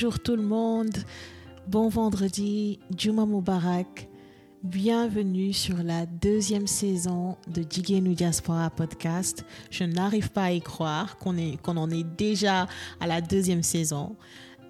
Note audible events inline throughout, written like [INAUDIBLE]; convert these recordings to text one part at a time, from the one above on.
Bonjour tout le monde, bon vendredi, Juma Mubarak. Bienvenue sur la deuxième saison de Jigenu Diaspora Podcast. Je n'arrive pas à y croire qu'on qu'on en est déjà à la deuxième saison.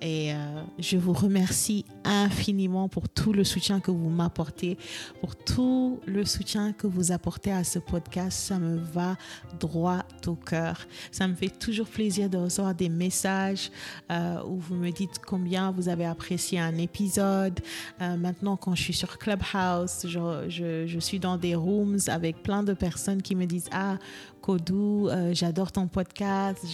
Et euh, je vous remercie infiniment pour tout le soutien que vous m'apportez, pour tout le soutien que vous apportez à ce podcast. Ça me va droit au cœur. Ça me fait toujours plaisir de recevoir des messages euh, où vous me dites combien vous avez apprécié un épisode. Euh, maintenant, quand je suis sur Clubhouse, je, suis dans des rooms avec plein de personnes qui me disent Ah, Kodou, j'adore ton podcast.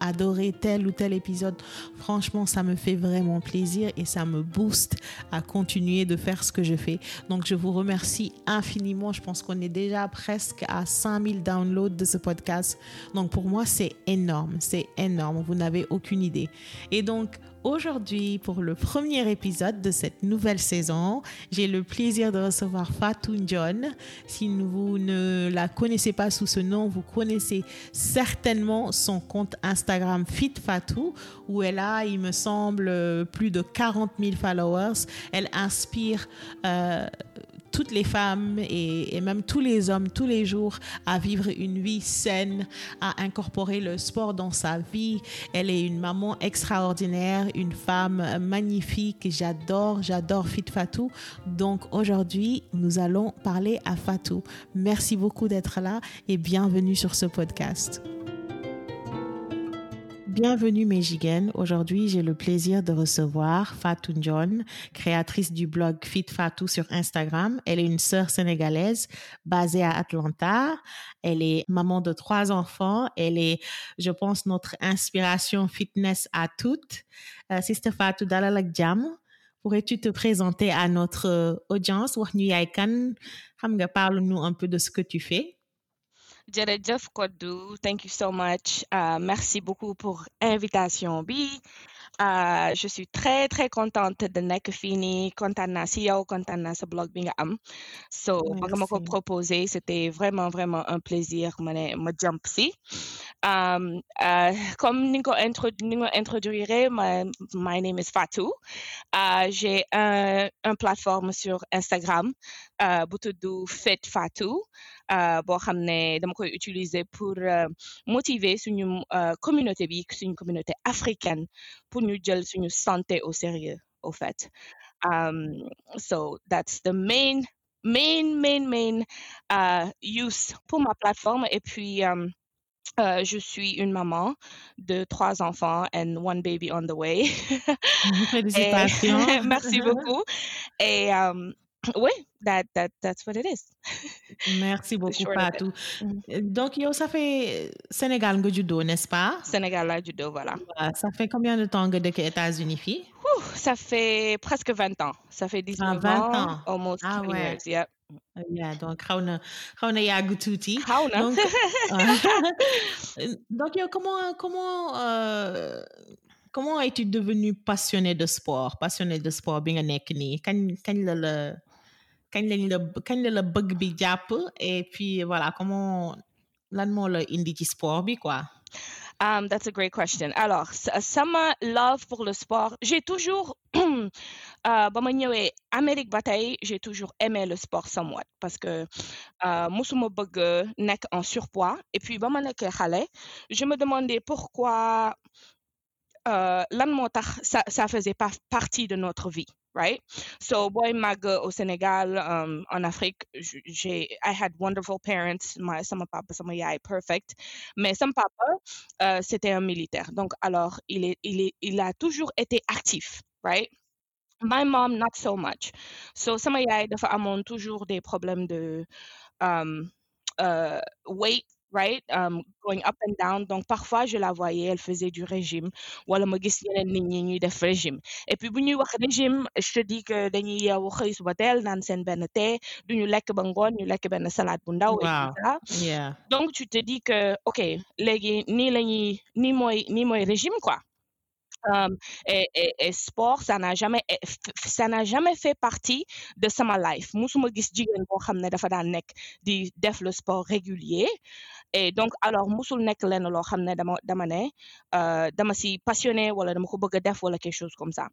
Adoré tel ou tel épisode. Franchement, ça me fait vraiment plaisir et ça me booste à continuer de faire ce que je fais. Donc, je vous remercie infiniment. Je pense qu'on est déjà presque à 5000 downloads de ce podcast. Donc, pour moi, c'est énorme. C'est énorme. Vous n'avez aucune idée. Et donc, Aujourd'hui, pour le premier épisode de cette nouvelle saison, j'ai le plaisir de recevoir Fatou John. Si vous ne la connaissez pas sous ce nom, vous connaissez certainement son compte Instagram Fit Fatou, où elle a, il me semble, plus de 40 000 followers. Elle inspire euh, toutes les femmes et, même tous les hommes tous les jours à vivre une vie saine, à incorporer le sport dans sa vie. Elle est une maman extraordinaire, une femme magnifique. J'adore, j'adore Fit Fatou. Donc aujourd'hui, nous allons parler à Fatou. Merci beaucoup d'être là et bienvenue sur ce podcast. Bienvenue Mejigen. Aujourd'hui, j'ai le plaisir de recevoir Fatou John, créatrice du blog Fit Fatou sur Instagram. Elle est une sœur sénégalaise basée à Atlanta. Elle est maman de trois enfants. Elle est, je pense, notre inspiration fitness à toutes. Uh, Sister Fatou Dalalak. Pourrais-tu te présenter à notre audience? Parle-nous un peu de ce que tu fais. Jeff Kodou, thank you so much. Uh, merci beaucoup pour l'invitation bi. Uh, je suis très très contente de nekk fii nii kontaan naa si yow kontaan naa sa blog bi nga am. So ba nga ma ko proposé c'était vraiment vraiment un plaisir ma ne ma jump si. Um, uh, comme ni nga ko intro ni nga introduire my, my name is Fatou. Uh, j'ai un, un plateforme sur Instagram uh, bu tudd Fit Fatou boo xam ne dama koy utiliser pour motiver suñu communauté bi suñu communauté africaine pour ñu jël suñu santé au sérieux au fait um, so that's the main main main main uh, use pour ma plateforme et puis um, euh, je suis une maman de trois enfants and one baby on the way. [LAUGHS] [LAUGHS] Félicitations. Et, [LAUGHS] merci beaucoup. Et um, oui, that, that, that's what it is. [LAUGHS] Merci beaucoup, Fatou. Donc, yo, ça fait Sénégal que judo, n'est-ce pas? Sénégal là, judo, voilà. Ça fait combien de temps que de États-Unis, fille? Ça fait presque 20 ans. Ça fait 19 ah, 20 ans. Almost ah, 20 ouais. years, yeah. Yeah, donc. Xaw na. donc [LAUGHS] [LAUGHS] donc yow comment comment euh, comment es-tu devenu passionné de sport? Passionné de sport bi nga nekk nii kañ kañ la la kañ lañ la kañ la la bëgg bi jàpp et puis voilà comment lan moo la indi ci sport bi quoi? Um, that's a great question. Alors, sama love pour le sport, j'ai toujours, [CLEARS THROAT] euh, Amérique ba tey, j'ai toujours aimé le sport somewhat parce que euh, musuma bëgg nekk en surpoids et puis ba ma nekkee xale, je me demandais pourquoi euh, ça ça faisait pas partie de notre vie. Right? So, boy, mag au Sénégal, um, en Afrique, j'ai, I had wonderful parents. My, sama papa, sama yai, perfect. Mais sama papa, euh, c'était un militaire. Donc, alors, il est, il est, il a toujours été actif, right? My mom, not so much. So, sama yai, dafa toujours des problèmes de, um, uh, weight right? Um, going up and down. Donc, parfois, je la voyais, elle faisait du régime. Wala ma gis yeneen nit ñi ñuy def régime. Et puis, bu ñuy wax régime, je te dis que dañuy yeewu xëy suba teel naan seen benn thé, duñu lekk ba ngoon, ñu lekk benn salade bu ndaw, et Wow. cetera. Yeah. Donc, tu te dis que, OK, léegi nii la ñuy, nii mooy, nii mooy régime, quoi. Um, et, et, et sport, ça n'a jamais, f- ça n'a jamais fait partie de sama life. Musuma gis jigéen boo xam ne dafa daan nekk di def le sport régulier. Et donc alors musul nekk lenn loo xam ne dama dama ne euh, dama si passionné wala dama ko bëgg a def wala quelque chose comme ça.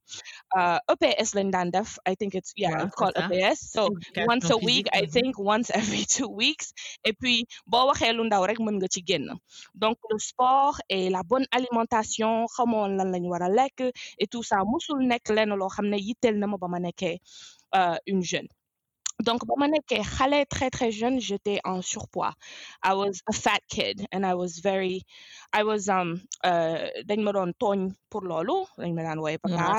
EPS lañ daan def I think it's yeah it's called EPS so once a week I think once [LAUGHS] every two weeks. Et puis boo waxee lu ndaw rek mën nga ci génn. Donc le sport et la bonne alimentation xamoon lan lañu war a lekk et tout ça musul nekk lenn loo xam ne yitteel na ma ba ma nekkee euh, une jeune donc ba ma nekkee xale très très jeune j'étais en surpoids. I was a fat kid and I was very I was um euh, dañ ma doon tooñ pour loolu dañ ma daan wooye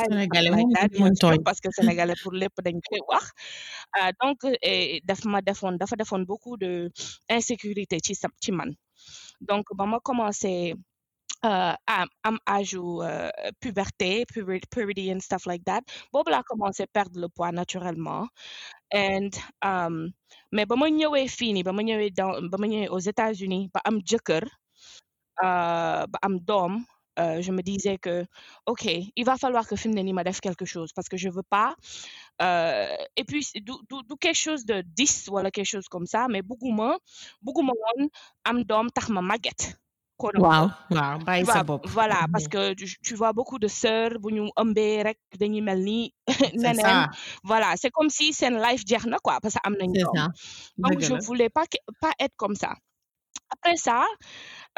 sénégalais mën parce que que sénégalais pour lépp dañ koy wax. Euh, donc daf ma defoon dafa defoon beaucoup de insécurité ci sa ci man. Donc ba ma commencé uh, am am âge u uh, puberté puber- puberty and stuff like that boobu laa commencé perdre le poids naturellement. And um, mais ba ma ñëwee fii nii ba ma dans ba aux États-Unis ba am jëkkër uh, am doom euh, je me disais que ok il va falloir que fi mu ne nii ma def quelque chose parce que je veux pas euh, et puis du quelque chose de 10 wala quelque chose comme ça mais bugguma bugguma woon am doom tax ma màgget quote waaw waaw bàyyi sa bopp. voilà parce Mhm. que tu, vois beaucoup de sœurs bu ñu ëmbee rek dañuy mel ni [LAUGHS] neneen. voilà c'est comme si seen life jeex na quoi parce que am nañ doom. ça donc je la. voulais pas pas être comme ça. Après ça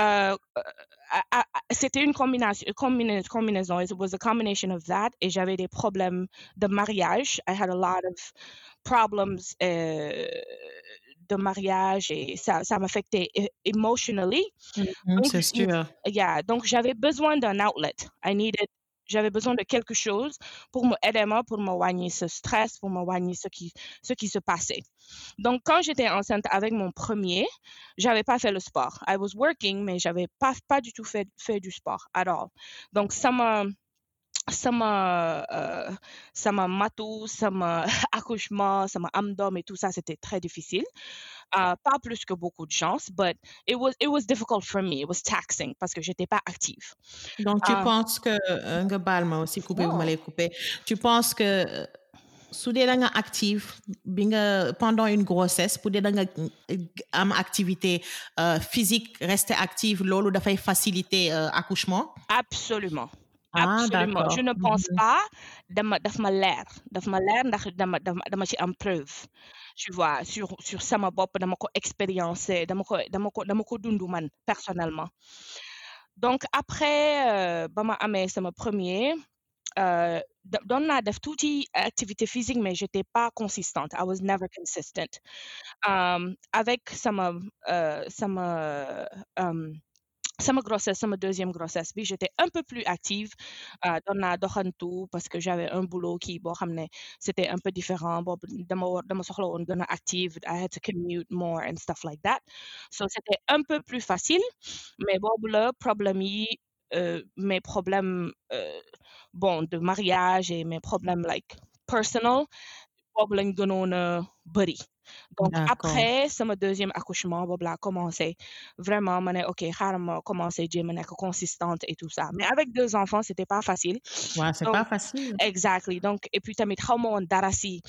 euh, euh, c'était une combination combina- combinaison it was a combination of that et j'avais des problèmes de mariage. I had a lot of problems euh, de mariage et ça ça m'affectait e- emotionally. Mhm, donc c'est sûr. yeah donc j'avais besoin d'un outlet. I needed j'avais besoin de quelque chose pour me aider moi pour wàññi ce stress pour wàññi ce qui ce qui se passait. Donc quand j'étais enceinte avec mon premier j'avais pas fait le sport. I was working mais j'avais pas pas du tout fait fait du sport at all. Donc ça m'a sama euh, sama matu sama [LAUGHS] accouchement sama am doom et tout ça c'était très difficile. Uh, pas plus que beaucoup de chance but it was it was difficult for me. It was taxing parce que j'étais pas active. Donc tu Ah. penses que euh, ma aussi coupé bu ma Non. lay coupé. Tu penses que euh, dee da nga active bi nga pendant une grossesse pour da nga euh, am activité euh, physique rester active loolu dafay faciliter euh, accouchement? Absolument absolument. d'accord. Je ne pense Mhm. pas dama daf ma leer daf ma leer ndax dama dama ci am preuve. Tu vois sur sur sama bopp dama ko expériencer dama ko dama ko dama ko dund man personnellement. Donc après euh, ba ma amee sama premier euh, doon naa def tuuti activité physique mais j'étais pas consistante. I was never consistent. Um, avec sama euh, sama um, sama grossesse sama deuxième grossesse bi j'étais un peu plus active euh, doon naa doxantu parce que j'avais un boulot qui ne c'était un peu différent boobu dama dama soxla woon gën a active I had to commute more and stuff like that. So c'était un peu plus facile mais boobu la problème yi euh, mes problèmes euh, bon de mariage et mes problèmes like personal boobu lañ gënoon a bëri donc après sama deuxième accouchement boobu laa commencé vraiment ma ne ok xaaral ma commencé jéem a nekk consistante et tout ça. Mais avec deux enfants c'était pas facile. Ouais, c'est pas facile. exactly. Donc et puis tamit xaw ma woon dara si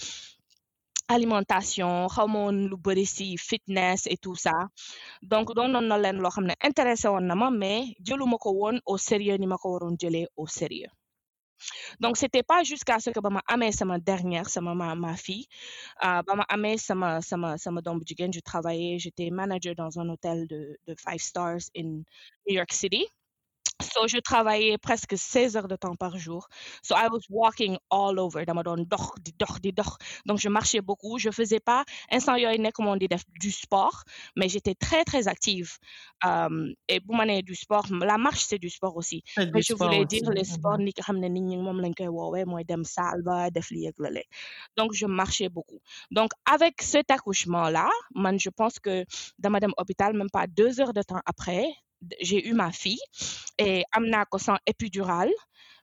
alimentation xaw ma woon lu bëri si fitness et tout ça. Donc doon noon na leen loo xam ne intéressé woon na ma mais jëluma ko woon au sérieux ni ma ko waroon jëlee au sérieux donc c'était pas jusqu'à ce que ba ma amee sama dernière sama ma ma fille euh, ma amee sama sama sama je travaillais j'étais manager dans un hôtel de de five stars in New York City so je travaillais presque 16 heures de temps par jour. So I was walking all over. Dama doon dox di dox di dox. Donc je marchais beaucoup. Je faisais pas instant yooyu nekk moon di def du sport mais j'étais très très active. Et bu ma nee du sport la marche c'est du sport aussi. Mais je sport voulais aussi. dire les Mhm. sports ni nga xam ne nit ñi moom lañ koy woowee mooy dem salle ba def lii ak lale donc je marchais beaucoup. Donc avec cet accouchement là man je pense que dama dem hôpital même pas deux heures de temps après j'ai eu ma fille et am naa ko sans épidural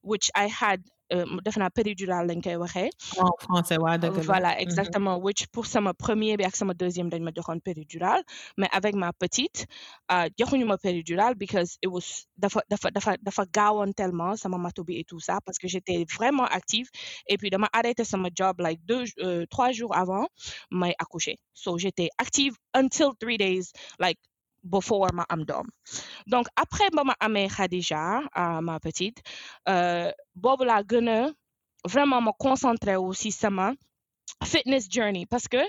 which I had euh, def naa péridurale lañ koy waxee. En français waa dëgg la. Voilà Mhm. exactement which pour sama premier bi ak sama deuxième dañ ma joxoon péridurale mais avec ma petite euh, joxuñu ma péridurale because it was dafa dafa dafa dafa gaawoon tellement sama matu bi et tout ça parce que j'étais vraiment active et puis dama arrêté sama job like deux euh, trois jours avant may accoucher. So j'étais active until three days like before ma am doom donc après ma amee Khadija ah, ma petite euh, boobu laa gën vraiment ma concentré wu si sama fitness journey parce que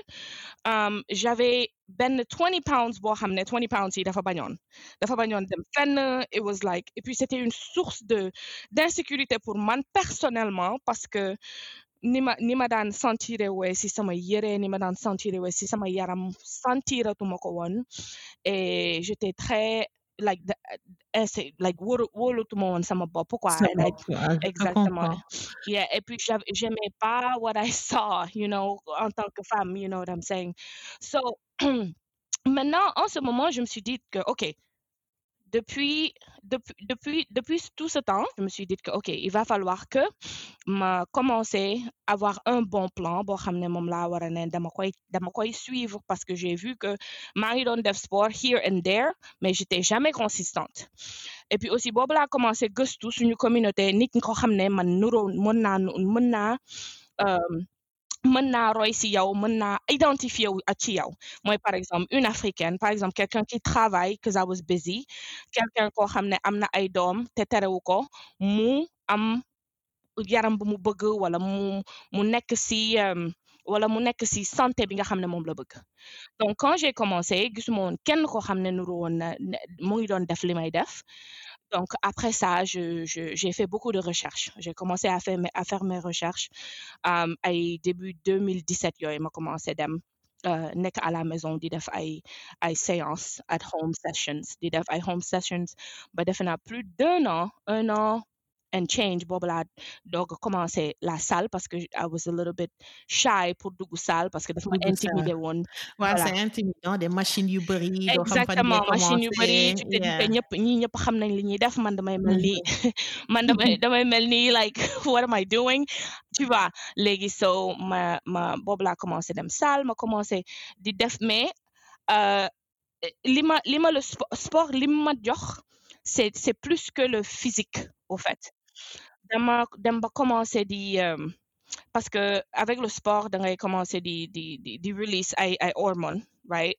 um, j'avais ben 20 pounds boo xam ne 20 pounds yi dafa bañoon. Dafa bañoon dem it was like et puis c'était une source de d'insécurité pour man personnellement parce que ni ma ni ma daan sentiré wee si sama yére ni ma daan sentiré wee si sama yaram sentiratuma ko woon et j'étais très like the, uh, like wóolu wóolutuma woon sama bopp quoi Exactement. Yeah, et puis j'aimais pas what I saw, you know, en tant que femme, you know what I'm saying. So, [CLEARS THROAT] maintenant, en ce moment, je me suis dit que, OK, depuis, depuis, depuis, depuis tout ce temps, je me suis dit que, OK, il va falloir que ma commencer à avoir un bon plan boo xam ne moom laa war a ne dama koy suivre parce que j'ai vu que maa ngi doon def sport here and there mais j'étais jamais consistante. Et puis aussi boobu laa commencé gëstu suñu communauté nit ñi ko xam ne man nuroo mën nu- mën naa euh, mën naa roy si yow mën naa identifier wu ci yow. Mooy par exemple une africaine par exemple quelqu'un qui travaille because I was busy quelqu'un koo xam ne am na ay doom te terewu ko mu am yaram bu mu bëgg wala mu mu nekk si euh, wala mu nekk si santé bi nga xam ne moom la bëgg. Donc quand j'ai commencé gisuma woon kenn koo xam ne nuru woon na mu ngi doon def li may def donc après ça j'ai fait beaucoup de recherches. J'ai commencé à faire mes recherches ay début 2017 yooyu ma commencé dem euh, nekk à la maison di séances at home sessions di def home sessions ba defe plus d'un an un an and change boobu laa doog a commencé la salle parce que I was a little bit shy pour dugg salle parce que dafa ma intimider woon Voilà. c'est intimidant, des machines yu bëri, exactement machine yu bëri te Yeah. ñëpp ñi ñëpp xam nañ li ñuy def man damay mel ni Mhm. [LAUGHS] man damay damay mel ni like [LAUGHS] what am I doing? Tu vois léegi so ma ma boobu laa commencé dem salle ma commencé di def mais euh, li ma li ma le spo- sport li ma jox c'est c'est plus que le physique au fait dama dem ba commencé di euh, parce que avec le sport da ngay commencer di di di, di release ay ay hormones right?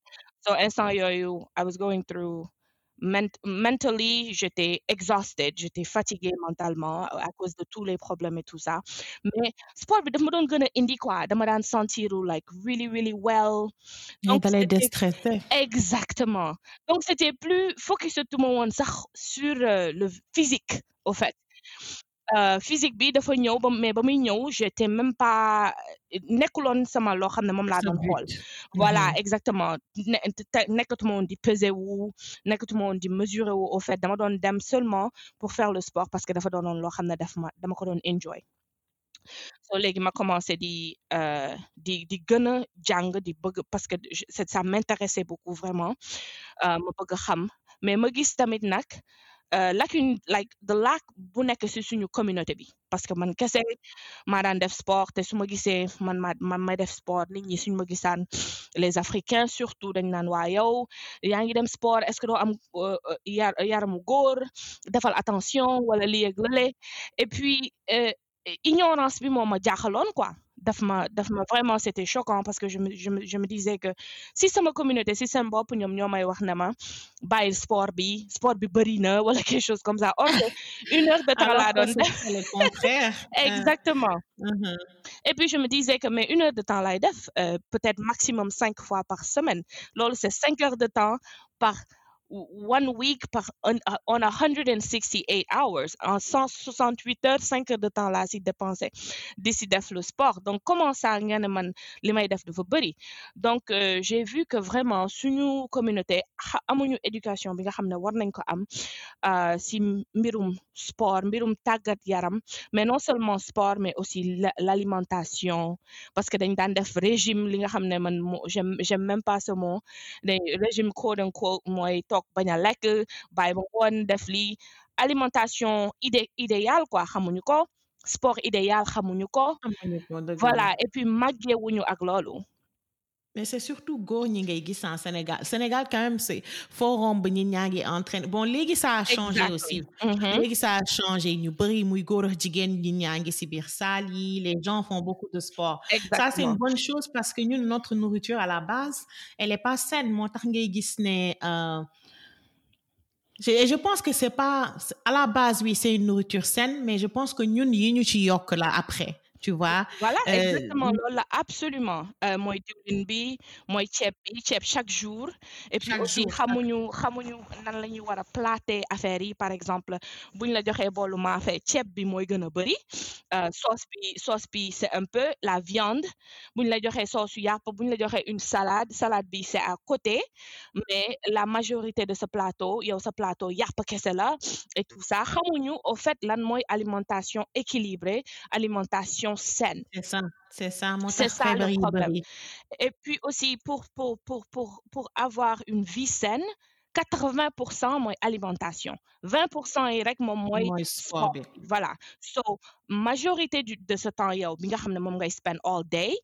So instant yooyu I was going through ment mentally j'étais exhausted j'étais fatiguée mentalement à cause de tous les problèmes et tout ça. Mais sport bi daf ma doon gën a indi quoi dama daan sentiru like really really well. Donc da lay c'était déstresser. exactement. Donc c'était plus focus tout le monde sax sur euh, le physique au fait physique bi dafa ñëw ba mais ba muy ñëw j'étais même pas nekkuloon sama loo xam ne moom laa doon xool. voilà Mhm. exactement. Ne te- nekkatuma woon di peser wu nekkatuma woon di mesurer wu au fait dama doon dem seulement pour faire le sport parce que dafa doonoon loo xam ne daf ma dama ko doon enjoy. So léegi ma commencé di euh, di di gën a jàng di bëgg parce que ça m'intéressait beaucoup vraiment euh, ma bëgg xam. Mais ma gis tamit nag euh, lacune like the lack bu nekk ci suñu communauté bi. Parce que man kese maa daan def sport te su ma gisee man ma man may def sport nit ñi suñu ma gisaan les africains surtout dañ naan waa yow yaa dem sport est-ce que doo am euh, euh, yar yaramu góor? Defal attention wala lii ak lële. Et puis euh, ignorance bi moo ma jaaxaloon quoi daf ma daf ma vraiment c'était choquant parce que je me je me je me disais que si sama communauté si seen bopp ñoom ñoo may wax ne ma bàyyil sport bi sport bi bëri na wala quelque chose comme ça. Or que une heure de temps laa doon def. c'est le contraire. [LAUGHS] Ah, exactement mhm. et puis je me disais que mais une heure de temps laay def euh, peut-être maximum cinq fois par semaine. Loolu c'est cinq heures de temps par one week par on, on a 168 hours en 168 heures cinq heures de temps laa si dépensé di si def le sport. Donc comment ça nga ne man li may def dafa donc euh, j'ai vu que vraiment suñu communauté amuñu éducation bi nga ne war nañ am euh, si mbirum sport mbirum tàggat yaram mais non seulement sport mais aussi la- l'alimentation parce que dañ daan def régime li nga j'aime même pas ce mot régime quote unquote mooy toog bañ a lekk bàyyi ba def lii alimentation idé idéal quoi xamuñu ko. Sport idéal xamuñu ko. Voilà et puis màggewuñu ak loolu mais c'est surtout góor ñi ngay gis en Sénégal. Sénégal quand même c'est foo romb ñi ñaa ngi entraîné bon léegi ça a changé aussi. Léegi ça a changé. Ñu bëri muy góor ak jigéen ñi ñaa ngi si biir salle yi. Les gens font beaucoup de sport. Ça c'est une bonne chose parce que ñun notre nourriture à la base elle est pas saine. Moo tax ngay gis ne euh, je, et je pense que c'est pas à la base oui c'est une nourriture saine mais je pense que ñun yi ñu ci yokk la après tu vois Voilà, euh, exactement loolu la absolument. Euh, mooy diwlin bi mooy ceeb bi ceeb chaque jour. Et puis aussi xamuñu xamuñu nan la ñuy war a plater affaire yi. Par exemple buñ la joxee boolu maafe ceeb bi mooy gën a bëri euh, sauce bi sauce bi c'est un peu la viande. Buñ la joxee sauce yàpp buñ la joxee une salade salade bi c'est à côté. Mais la majorité de ce plateau yow sa plateau yàpp kese la et tout ça. Xamuñu au fait lan mooy alimentation équilibrée alimentation saine. C'est ça c'est ça C'est ça le problème. et puis aussi pour pour pour pour pour avoir une vie saine 80% mooy alimentation. 20% yi rek moom mooy sport sport bi. voilà. So majorité du de ce temps yow bi nga xam ne moom ngay spend all day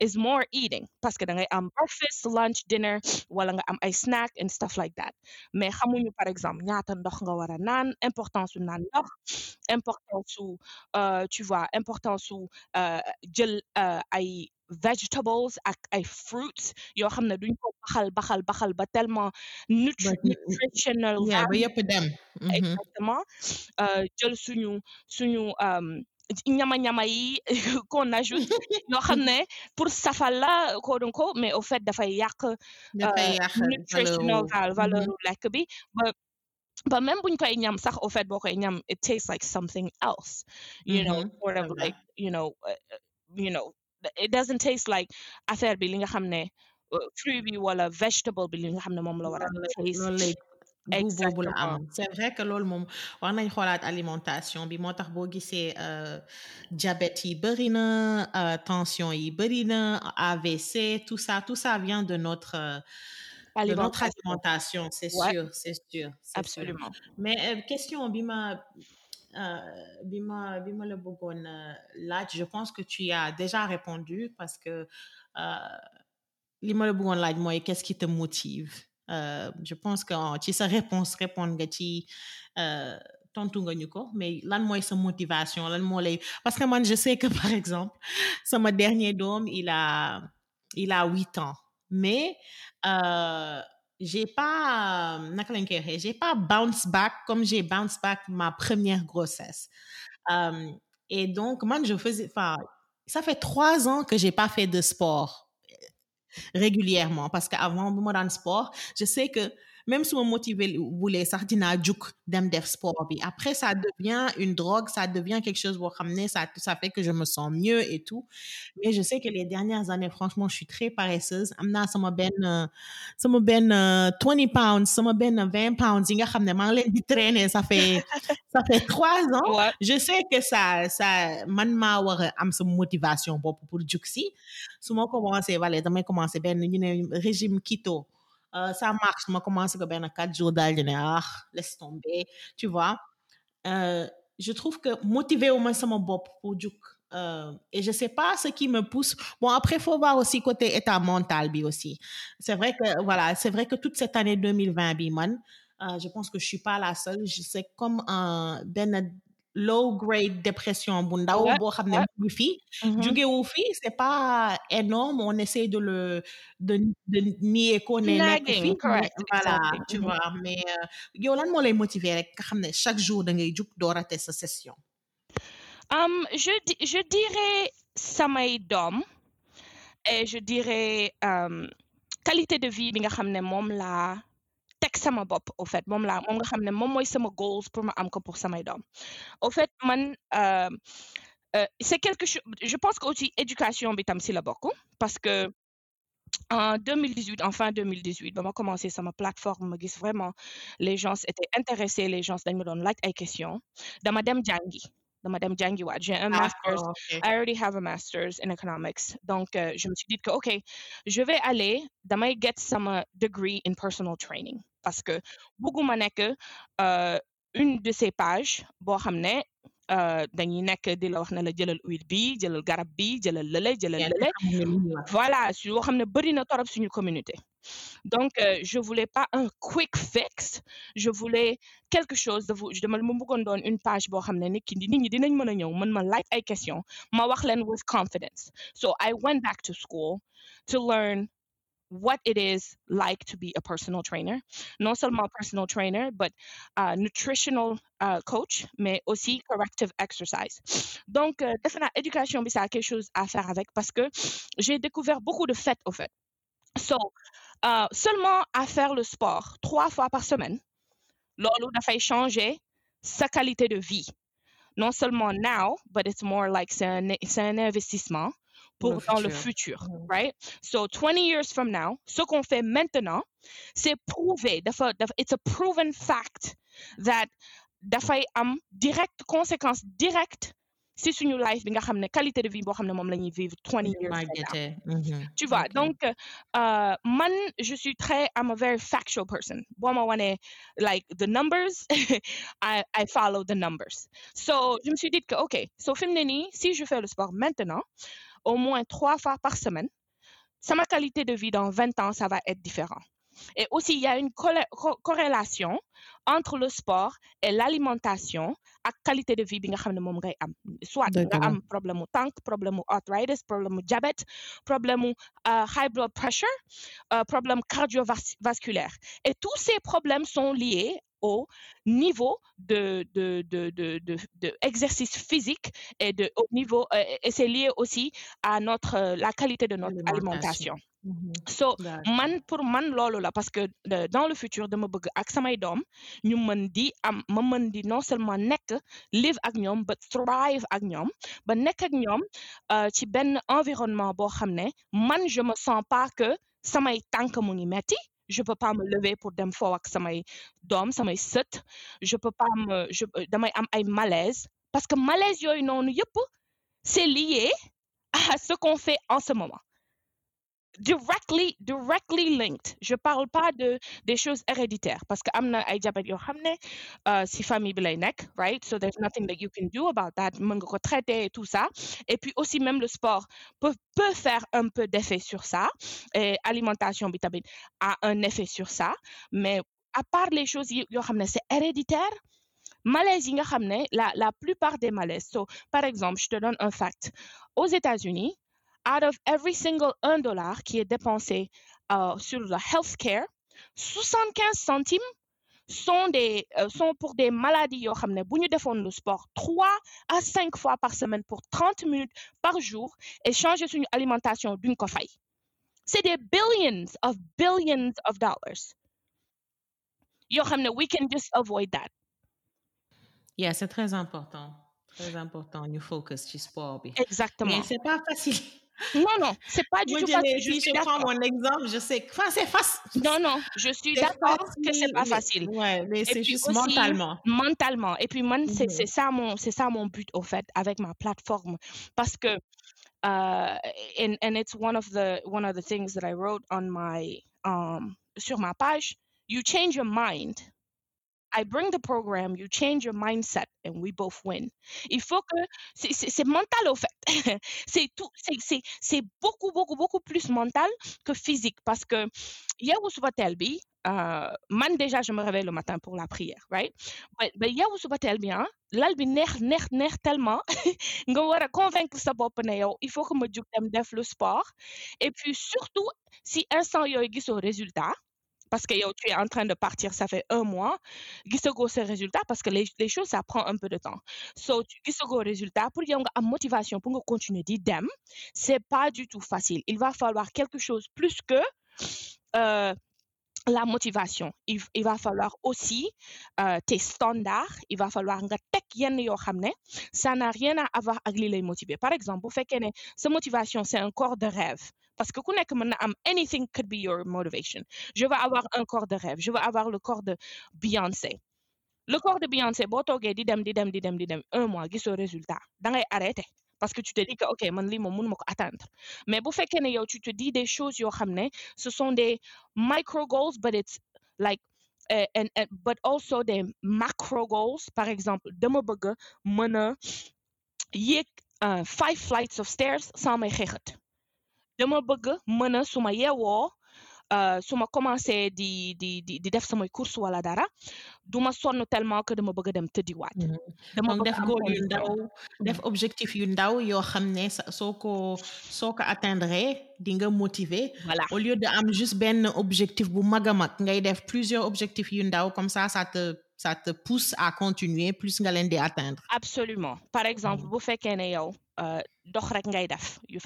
is more eating. Parce que da ngay am breakfast lunch dinner wala nga am ay snack and stuff like that. Mais xamuñu par exemple ñaata ndox nga war a naan importance su naan ndox importance su euh, tu vois importance su euh, jël euh, ay vegetables ak ay fruits yoo xam ne duñ ko baxal baxal baxal ba tellement nutri nutritional yeah ba yëpp dem. Mhm. exactement. Euh, jël suñu suñu euh, ñama-ñama yi [LAUGHS] qu'on ajoute [LAUGHS] yoo xam ne pour safal la unquote mais au fait dafay yàq dafay euh, nutritional valeur lekk bi ba ba même buñ koy ñam sax au fait boo koy ñam it tastes like something else you know sort of c'est like you know uh, uh, you know it doesn't taste like affaire bi li nga xam ne uh, fruit bi wala vegetable bi li nga xam ne moom la war a taste goût boobu la exactement. Am c'est vrai que loolu moom war nañ xoolaat alimentation bi moo tax boo gisee euh, diabète yi bëri na euh, tension yi bëri na AVC tout ça tout ça vient de notre euh, de notre alimentation. c'est sûr c'est sûr absolument. Mais question bi ma bi ma bi ma la bëggoon laaj je pense que tu y as déjà répondu parce que li ma la bëggoon laaj mooy qu'est-ce qui te motive? Je pense que oh, sa réponse répondre nga ci euh, tontu nga ñu ko mais lan mooy sa motivation parce que man je sais que [LAUGHS] par exemple sama dernier doom il a il a huit ans mais euh, j'ai pas naka j'ai pas bounce back comme j'ai bounce back ma première grossesse. Euh, et donc man je faisais enfin ça fait trois ans que j'ai pas fait de sport régulièrement. Parce que avant bu ma daan sport je sais que même su ma motivé wulee sax dinaa juk dem def sport bi. Après ça devient une drogue ça devient quelque chose boo xam ne ça ça fait que je me sens mieux et tout. Mais je sais que les dernières années franchement je suis très paresseuse. Am naa sama benn euh, sama benn euh, 20 pounds sama benn 20 pounds yi nga xam ne maa ngi leen di traîner ça fait [LAUGHS] ça fait trois ans. Ouais. Je sais que ça ça man maa war a am sa motivation bopp pour juk si. Su ma commencé wala damay commencé benn ñu ne régime keto euh, ça marche ma commencé ko benn quatre jours ah laisse tomber tu vois. Euh, je trouve que motivé wu ma sama bopp pour juk euh, et je sais pas ce qui me pousse. Bon après faut voir aussi côté état mental bi aussi. C'est vrai que voilà c'est vrai que toute cette année 2020 bi man euh, je pense que je suis pas la seule. Je sais comme un benn low grade dépression bu ndaw boo xam ne mu ngi fii Mhm. jóge wu fii c'est pas énorme on essaie de le de de nier ko ne nekk fii voilà tu Mhm. vois mais euh, yow lan moo lay motiver rek nga xam ne chaque jour da ngay jug doo rater sa session? Um, je, je dirais samay doom et je dirais um, qualité de vie bi nga xam ne moom laa teg sama bopp au fait moom laa moom nga xam ne moom mooy sama goals pour ma am ko pour samay doom au fait man euh, euh, c'est quelque chose je pense que aussi éducation bi tam si la bokk parce que en 2018 en fin 2018 ba ma commencé sama plateforme ma gis vraiment les gens étaient intéressés les gens dañ ma doon laaj ay questions dama dem jàngi dama dem jàngi waat j'ai un master's D'accord, ok. I already have a master's in economics. Donc, euh, je me suis dit que, OK, je vais aller, damay get some degree in personal training. Parce que, bëgguma nekk euh, une de ces pages, boo xam ne, euh, dañuy nekk di la wax ne la jëlal huile bi jëlal garab bi jëlal lële jëlal lële. voilà yoo xam ne bëri na torop suñu communauté. Donc euh, je voulais pas un quick fix je voulais quelque chose de vous dama ma bëggoon doon une page boo xam ne nit ki nit ñi dinañ mën a ñëw mën ma laaj ay questions ma wax leen with confidence. So I went back to school to learn what it is like to be a personal trainer. Non seulement personal trainer but uh, nutritional uh, coach mais aussi corrective exercise. Donc euh, éducation ça a quelque chose à faire avec parce que j'ai découvert beaucoup de faits au fait. So euh, seulement à faire le sport trois fois par semaine loolu dafay changer sa qualité de vie. Non seulement now but it's more like c'est un investissement Pour le dans le futur. futur Mhm. right? So 20 years from now ce qu'on fait maintenant c'est prouvé it's a proven fact that dafay am direct conséquence directe si suñu life bi nga xam ne qualité de vie boo xam ne moom la ñuy vivre 20 years from now Màggetee. Mhm. tu vois Ok. donc euh, man je suis très I'm a very factual person boo ma like the numbers [LAUGHS] I I follow the numbers so je me suis dit que ok so fi mu ne nii si je fais le sport maintenant au moins trois fois par semaine. Ça ma qualité de vie dans 20 ans ça va être différent. Et aussi il y a une corrélation entre le sport et l'alimentation ak qualité de vie bi nga xam ne moom ngay am. Soit nga am problème mu tànk problème mu arthritis problème mu diabète problème mu euh, high blood pressure euh, problème cardiovasculaire. Et tous ces problèmes sont liés au niveau de, de, de, de, de, de exercice physique et de au niveau euh, et c'est lié aussi à notre euh, la qualité de notre Alimentation. alimentation Mhm. so D'accord. man pour man loolu la parce que euh, dans le futur dama bëgg ak samay doom ñu mën di am ma mën di non seulement nekk live ak ñoom but thrive ak ñoom ba nekk ak ñoom euh, ci benn environnement boo xam ne man je me sens pas que samay tànk mu ngi metti je peux pas me lever pour dem foo ak samay doom samay sët je peux pas me je ay malaise parce que malaise c'est lié à ce qu'on fait en ce moment directly directly linked. Je parle pas de des choses héréditaires parce que am na ay diabète yoo xam ne euh, si famille bi lay nekk right? So there's nothing that you can do about that. Mën et tout ça. Et puis aussi même le sport peut peut faire un peu d'effet sur ça. Et alimentation bi tamit a un effet sur ça. Mais à part les choses yoo xam ne c'est héréditaire malaise yi nga la la plupart des malaises. So par exemple je te donne un fact. Aux États-Unis out of every single un dollar qui est dépensé euh, sur le healthcare 75 centimes sont des euh, sont pour des maladies yoo xam ne bu ñu defoon le sport trois à cinq fois par semaine pour 30 minutes par jour et changer suñu alimentation duñ ko fay c'est des billions of billions of dollars yoo xam ne we can just avoid that Yeah, c'est très important. Très important, ñu focus ci sport bi. exactement Mais c'est pas facile. Non non c'est pas du Moi, tout facile je je prends mon exemple, je sais que c'est facile. non non je suis d'accord que c'est pas facile. Ouais, mais c'est juste aussi, mentalement. mentalement. Et puis man c'est c'est ça mon c'est ça mon but au fait avec ma plateforme. Parce que uh, and and it's one of the one of the things that I wrote on my um sur ma page you change your mind I bring the program you change your mindset and we both win. Il faut que c'est mental au fait. [LAUGHS] C'est tout c'est beaucoup beaucoup beaucoup plus mental que physique parce que yeewu suba teel bi euh, man déjà je me réveille le matin pour la prière right? Mais mais yeewu suba teel bi ah lal bi neex neex neex tellement [LAUGHS] nga war a convaincre sa bopp ne il faut que ma jug dem def le sport. Et puis surtout si instant yooyu gisoo résultat parce que tu es en train de partir ça fait un mois gisagoo ces résultats parce que les choses ça prend un peu de temps. So tu gisagoo résultat pour yow nga motivation pour continuer di dem c'est pas du tout facile. Il va falloir quelque chose plus que euh, la motivation. Il, va falloir aussi euh, tes standards il va falloir nga teg yenn ça n'a rien à avoir ak li lay motiver. Par exemple bu fekkee ne sa motivation c'est un corps de rêve parce que anything could be your motivation. Je veux avoir un corps de rêve. Je veux avoir le corps de Beyoncé. Le corps de Beyoncé boo toogee di dem di dem di un mois gisoo résultat da ngay arrêter parce que tu te dis que ok man lii moom mënuma ko atteindre. Mais bu fekkee ne tu te dis des choses yoo ce sont des micro goals but it's like uh, and, but also des macro goals. Par exemple dama bëgg mën a yéeg uh, five flights of stairs sans may xeexat dama bëgg mën a su ma yeewoo uh, su ma commencé di di di di def samay course wala dara du ma sonn tellement que dama bëgg a dem tëddiwaat. Dama donc bëgg def yu ndaw def objectif yu ndaw yoo xam ne soo ko soo ko atteindre di nga motiver. Voilà. Au lieu de am juste benn objectif bu mag a mag ngay def plusieurs objectifs yu ndaw comme ça ça te ça te pousse à continuer plus nga leen di atteindre. Absolument. Par exemple bu fekkee ne yow euh, dox rek ngay def yu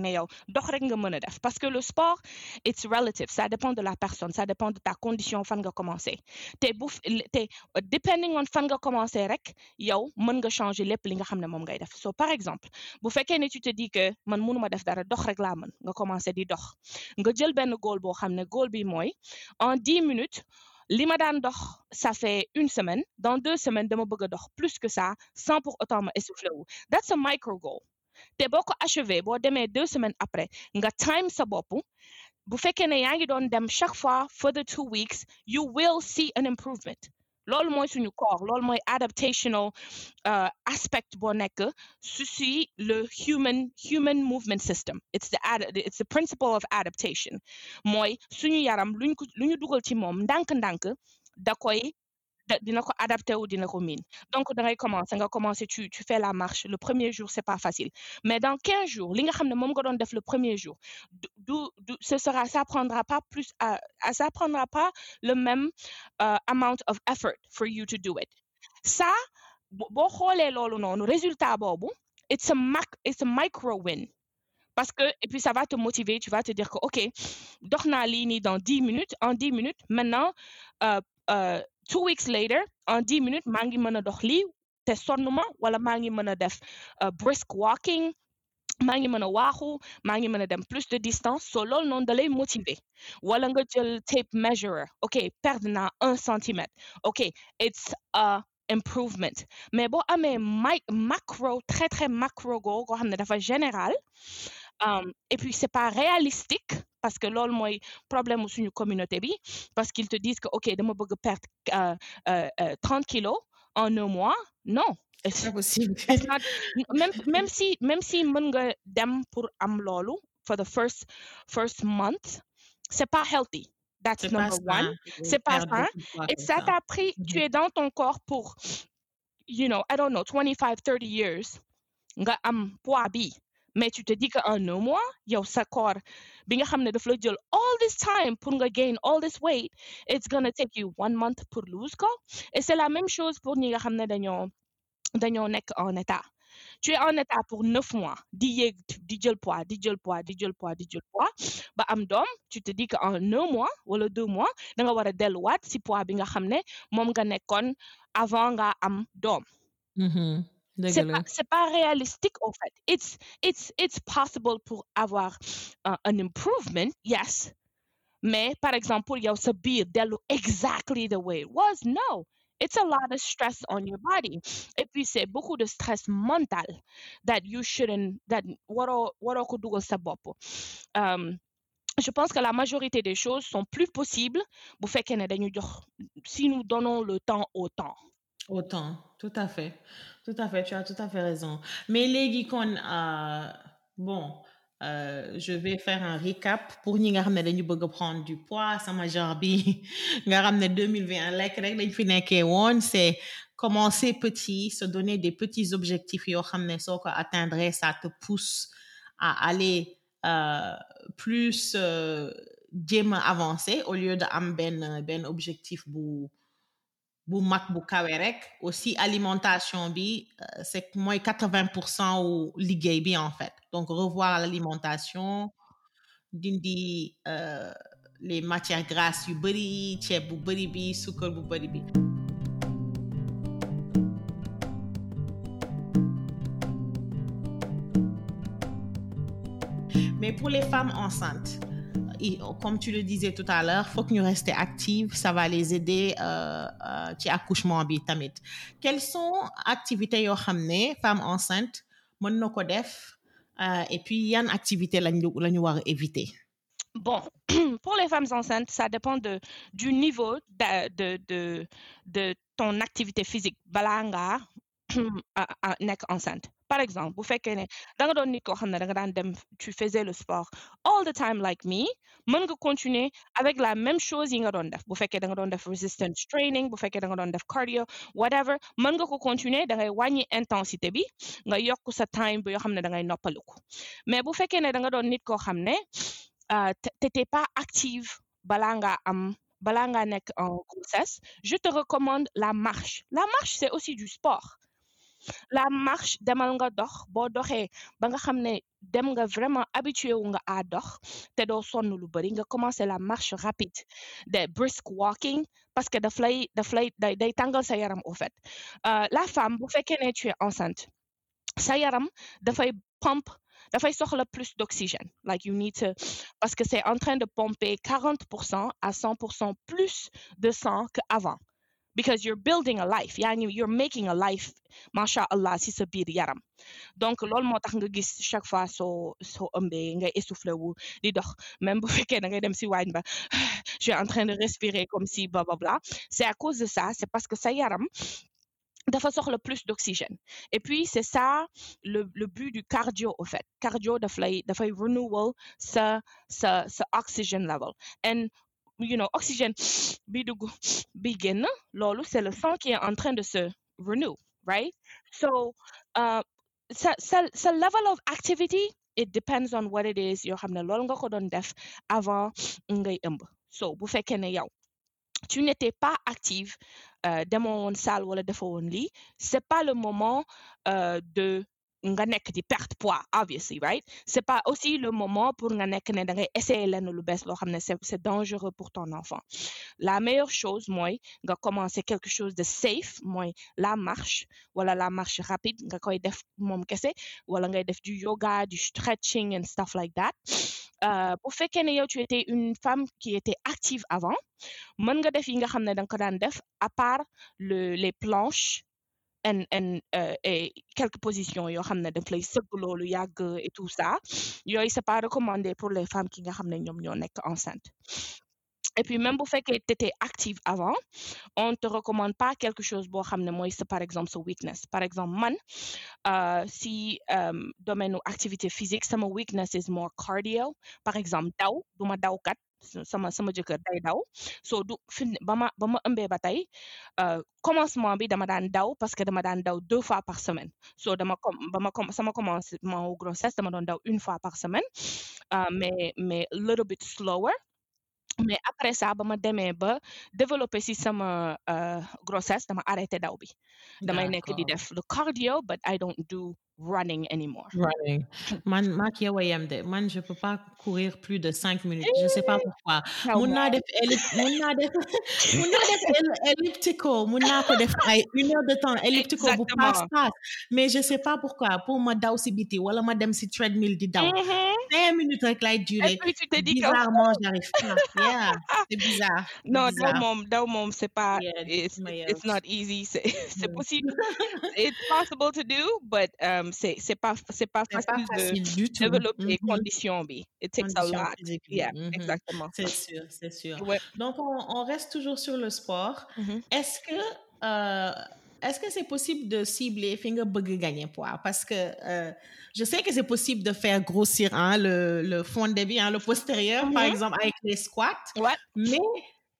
ne yow dox rek nga parce que le sport it's relative ça dépend de la personne ça dépend de ta condition fan nga commencé. Depending on fan nga commencé rek yow mën nga changer lépp li so par exemple bu fekkee ne tu te dis que man mënuma def dara dox rek laa mën nga commencé di dox. Nga jël benn goal boo xam ne goal bi en dix minutes li ma daan ça fait une semaine. Dans deux semaines dama bëgg a plus que ça sans pour autant ma essoufflé that's a micro goal. Te boo ko achevé boo demee deux semaines après nga time sa bopp. Bu fekkee ne yaa ngi dem chaque fois for the two weeks you will see an improvement loolu mooy suñu corps loolu mooy adaptational uh, aspect boo nekk su le human human movement system. It's the ad, it's the principle of adaptation. Mooy suñu yaram luñ ko lu ñu dugal ci moom ndànk-ndànk da koy dina ko adapté wu dina ko donc da ngay commencer nga commencer tu tu fais la marche. Le premier jour c'est pas facile. Mais dans 15 jours li nga ne nga doon def le premier jour du du- ce sera ça prendra pas plus à, à- ça prendra pas le même uh, amount of effort for you to do it. Ça bo- boo xoolee loolu noonu résultat boobu it's a mac it's a micro win. Parce que et puis ça va te motiver tu vas te dire que ok dox naa dans 10 minutes en 10 minutes maintenant euh, euh, two weeks later en 10 minutes maa ngi mën a dox lii wala maa ngi mën a euh, brisk walking maa ngi mën a waaxu maa plus de distance so loolu noonu da lay motiver. Wala nga tape measurer ok perdre naa un centimètre ok it's a improvement. Mais boo amee mi macro très très macro goal koo xam ne dafa général um, et puis c'est pas parce que loolu mooy problème mu suñu communauté bi parce qu'ils te disent que ok dama bëgg perdre euh, euh, euh, 30 kilos en un mois non. It's- c'est possible. [LAUGHS] It's not même même si même si mën nga dem pour am loolu for the first first month c'est pas healthy. That's number one. c'est pas poids et ça t'a pris tu Mhm. es dans ton corps pour you know I don't know 25 30 years nga am poids bi mais tu te dis que en un mois yow sa corps bi nga xam ne daf la jël all this time pour nga gain all this weight it's gonna take you one month pour lose ko. Et c'est la même chose pour ñi nga xam ne dañoo en état. Tu es en état pour neuf mois di yéeg di poids di jël poids di jël poids di jël poids. Ba am doom tu te dis que en un mois wala deux mois da nga war a delluwaat si poids bi nga xam ne moom avant nga am doom. Mhm. dëgg c'est pas pas réalistique au fait. It's it's it's possible pour avoir uh, an improvement yes. Mais par exemple pour yow sa biir dellu exactly the way it was no. It's a lot of stress on your body. Et puis c'est beaucoup de stress mental that you shouldn't that sa bopp. Um, je pense que la majorité des choses sont plus possibles dañu jox si nous donnons le temps au temps Autant, tout à fait. Tout à fait, tu as tout à fait raison. Mais léegi kon euh, bon, euh, je vais faire un récap pour ñi nga xam ne prendre du poids sama genre bi [LAUGHS] nga xam ne 2021 lekk rek lañ fi nekkee woon c'est commencer petit se donner des petits objectifs yoo xam ne atteindre ça te pousse à aller euh, plus jéem avancer au lieu de am benn benn objectif bu bu mag bu kawe rek aussi alimentation bi euh, c'est mooy 80 pour cent en fait. Donc revoir l'alimentation dindi euh, les matières grasses yu bëri ceeb bu bëri bi sukkar bu bi. Mais pour les femmes enceintes et, comme tu le disais tout à l'heure faut que ñu rester actives ça va les aider euh, euh, ci accouchement bi tamit quelles sont activités yoo xam ne femme enceinte mën na ko def euh, et puis yan activité lañu la ñu war a éviter? Bon, [CLEARS THROAT] pour les femmes enceintes, ça dépend de, du niveau de, de, de, de ton activité physique. Balanga, [CLEARS THROAT] enceinte. Par exemple, bu fekkee ne da nga tu faisais le sport all the time like me mën nga continuer avec la même chose yi nga doon def. Bu resistance training bu cardio whatever mën continuer da ngay intensité mais bu fekkee ne euh, pas active en grossesse je te recommande la marche. La marche c'est aussi du sport la marche demal nga dox boo doxee ba nga xam ne dem nga vraiment habitué wu nga à dox te doo sonn lu bari nga commencé la marche rapide de brisk walking parce que daf lay daf lay day day tàngal sa yaram au fait. Euh, la femme bu fekkee ne tu es enceinte sa yaram dafay pump dafay soxla plus d'oxygène like you need to parce que c'est en train de pomper 40% à 100% plus de sang qu'avant because you're building a life. Yaa ngi you're making a life masha allah si sa biir yaram. Donc loolu moo tax nga gis chaque fois soo soo ëmbee ngay essoufflé wu di dox. Même bu fekkee da ngay dem si waañ ba [SIGHS] je suis en train de respirer comme si bla bla bla. C'est à cause de ça c'est parce que sa yaram dafa soxla plus d'oxygène. Et puis c'est ça le le but du cardio au fait. Cardio daf lay dafay renewal sa sa sa oxygen level. And you know bi génn loolu c'est le sang qui est en train de se renew right? So uh, sa sa level of activity it depends on what it is yoo xam ne loolu nga ko doon def avant ngay ëmb. So bu fekkee ne yow tu n'étais pas active euh, demoo woon salle wala lii c'est pas le moment euh, de nga nekk di perte poids obviously right? C'est pas aussi le moment pour nga nekk ne da ngay essayer lenn lu bees loo xam ne c'est dangereux pour ton enfant. La meilleure chose mooy nga commencer quelque chose de safe mooy la marche wala la marche rapide nga koy def moom kese wala ngay def du yoga du stretching and stuff like that. Euh, bu fekkee ne yow tu étais une femme qui était active avant mën nga def yi nga xam ne da nga à part le les planches euh, et quelques positions yoo xam ne daf lay sëgg loolu et tout ça yooyu c'est pas recommandé pour les femmes ki nga xam ne ñoo enceinte. Et puis même bu fekkee t'étais active avant on te recommande pas quelque chose boo xam ne mooy sa par exemple sa weakness. Par exemple man euh, si euh, domaine activité physique sama weakness is more cardio. Par exemple daw duma dawkat sama sama jëkkër day daw. So du fi ba ma ba ma ëmbee ba tey euh, commencement bi dama daan daw parce que dama daan daw deux fois par semaine. So dama com ba ma com sama commencement wu grossesse dama doon daw une fois par semaine euh, mais mais little bit slower. Mais après ça ba ma demee ba développer si sama euh, grossesse dama arrêté daw bi. Damay nekk di def le cardio but I don't do running anymore Running. [LAUGHS] Man, mak yow a yem de. Man, je peux pas courir plus de cinq minutes. Je sais pas pourquoi. Xaw Mun naa def mun naa def mun naa def el- elliptical. Mun naa ko def ay une heure de temps elliptical bu passe passe. Mais je sais pas pourquoi. Pour ma daw si biti wala ma dem si treadmill di daw. Mhm. Cinq minutes rek lay et durer. puis tu te dis que Bizarrement, [LAUGHS] j'arrive pas. Yeah, c'est bizarre. non daw moom daw moom c'est pas Yeah, it's, it's not easy c'est [LAUGHS] possible it's possible to do but um, c'est c'est pas c'est pas C'est pas facile de facile du tout. développer Mhm. condition bi it takes a Condition lot physique. yeah Mhm. exactement C'est sûr, c'est sûr. ouais Donc, on, on reste toujours sur le sport. Mhm. Est-ce que euh, est-ce que c'est possible de cibler fi nga bëgg gagner poids parce que euh, je sais que c'est possible de faire grossir hein, le le fond de vie hein, le postérieur par exemple avec les squats ouais mais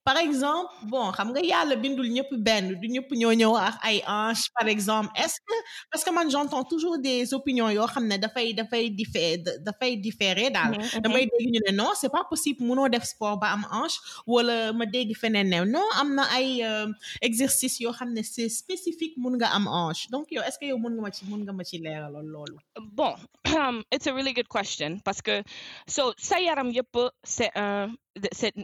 par exemple bon xam nga yàlla bindul ñëpp benn du ñëpp ñoo ñëw ak ay hanches par exemple. Est-ce que parce que man j'entends toujours des opinions yoo xam ne dafay dafay diffé dafay différer daal. Mhm, mhm. damay dégg ñu ne non c'est pas possible munoo def sport ba am hanche wala ma dégg feneen ne non am na ay euh, exercices yoo xam ne c'est spécifique mun nga am hanche donc yow est-ce que yow mun nga ma ci mun nga ma ci leeralal loolu? Bon, [CLEARS THROAT] it's a really good question parce que so sa yaram yëpp c'est un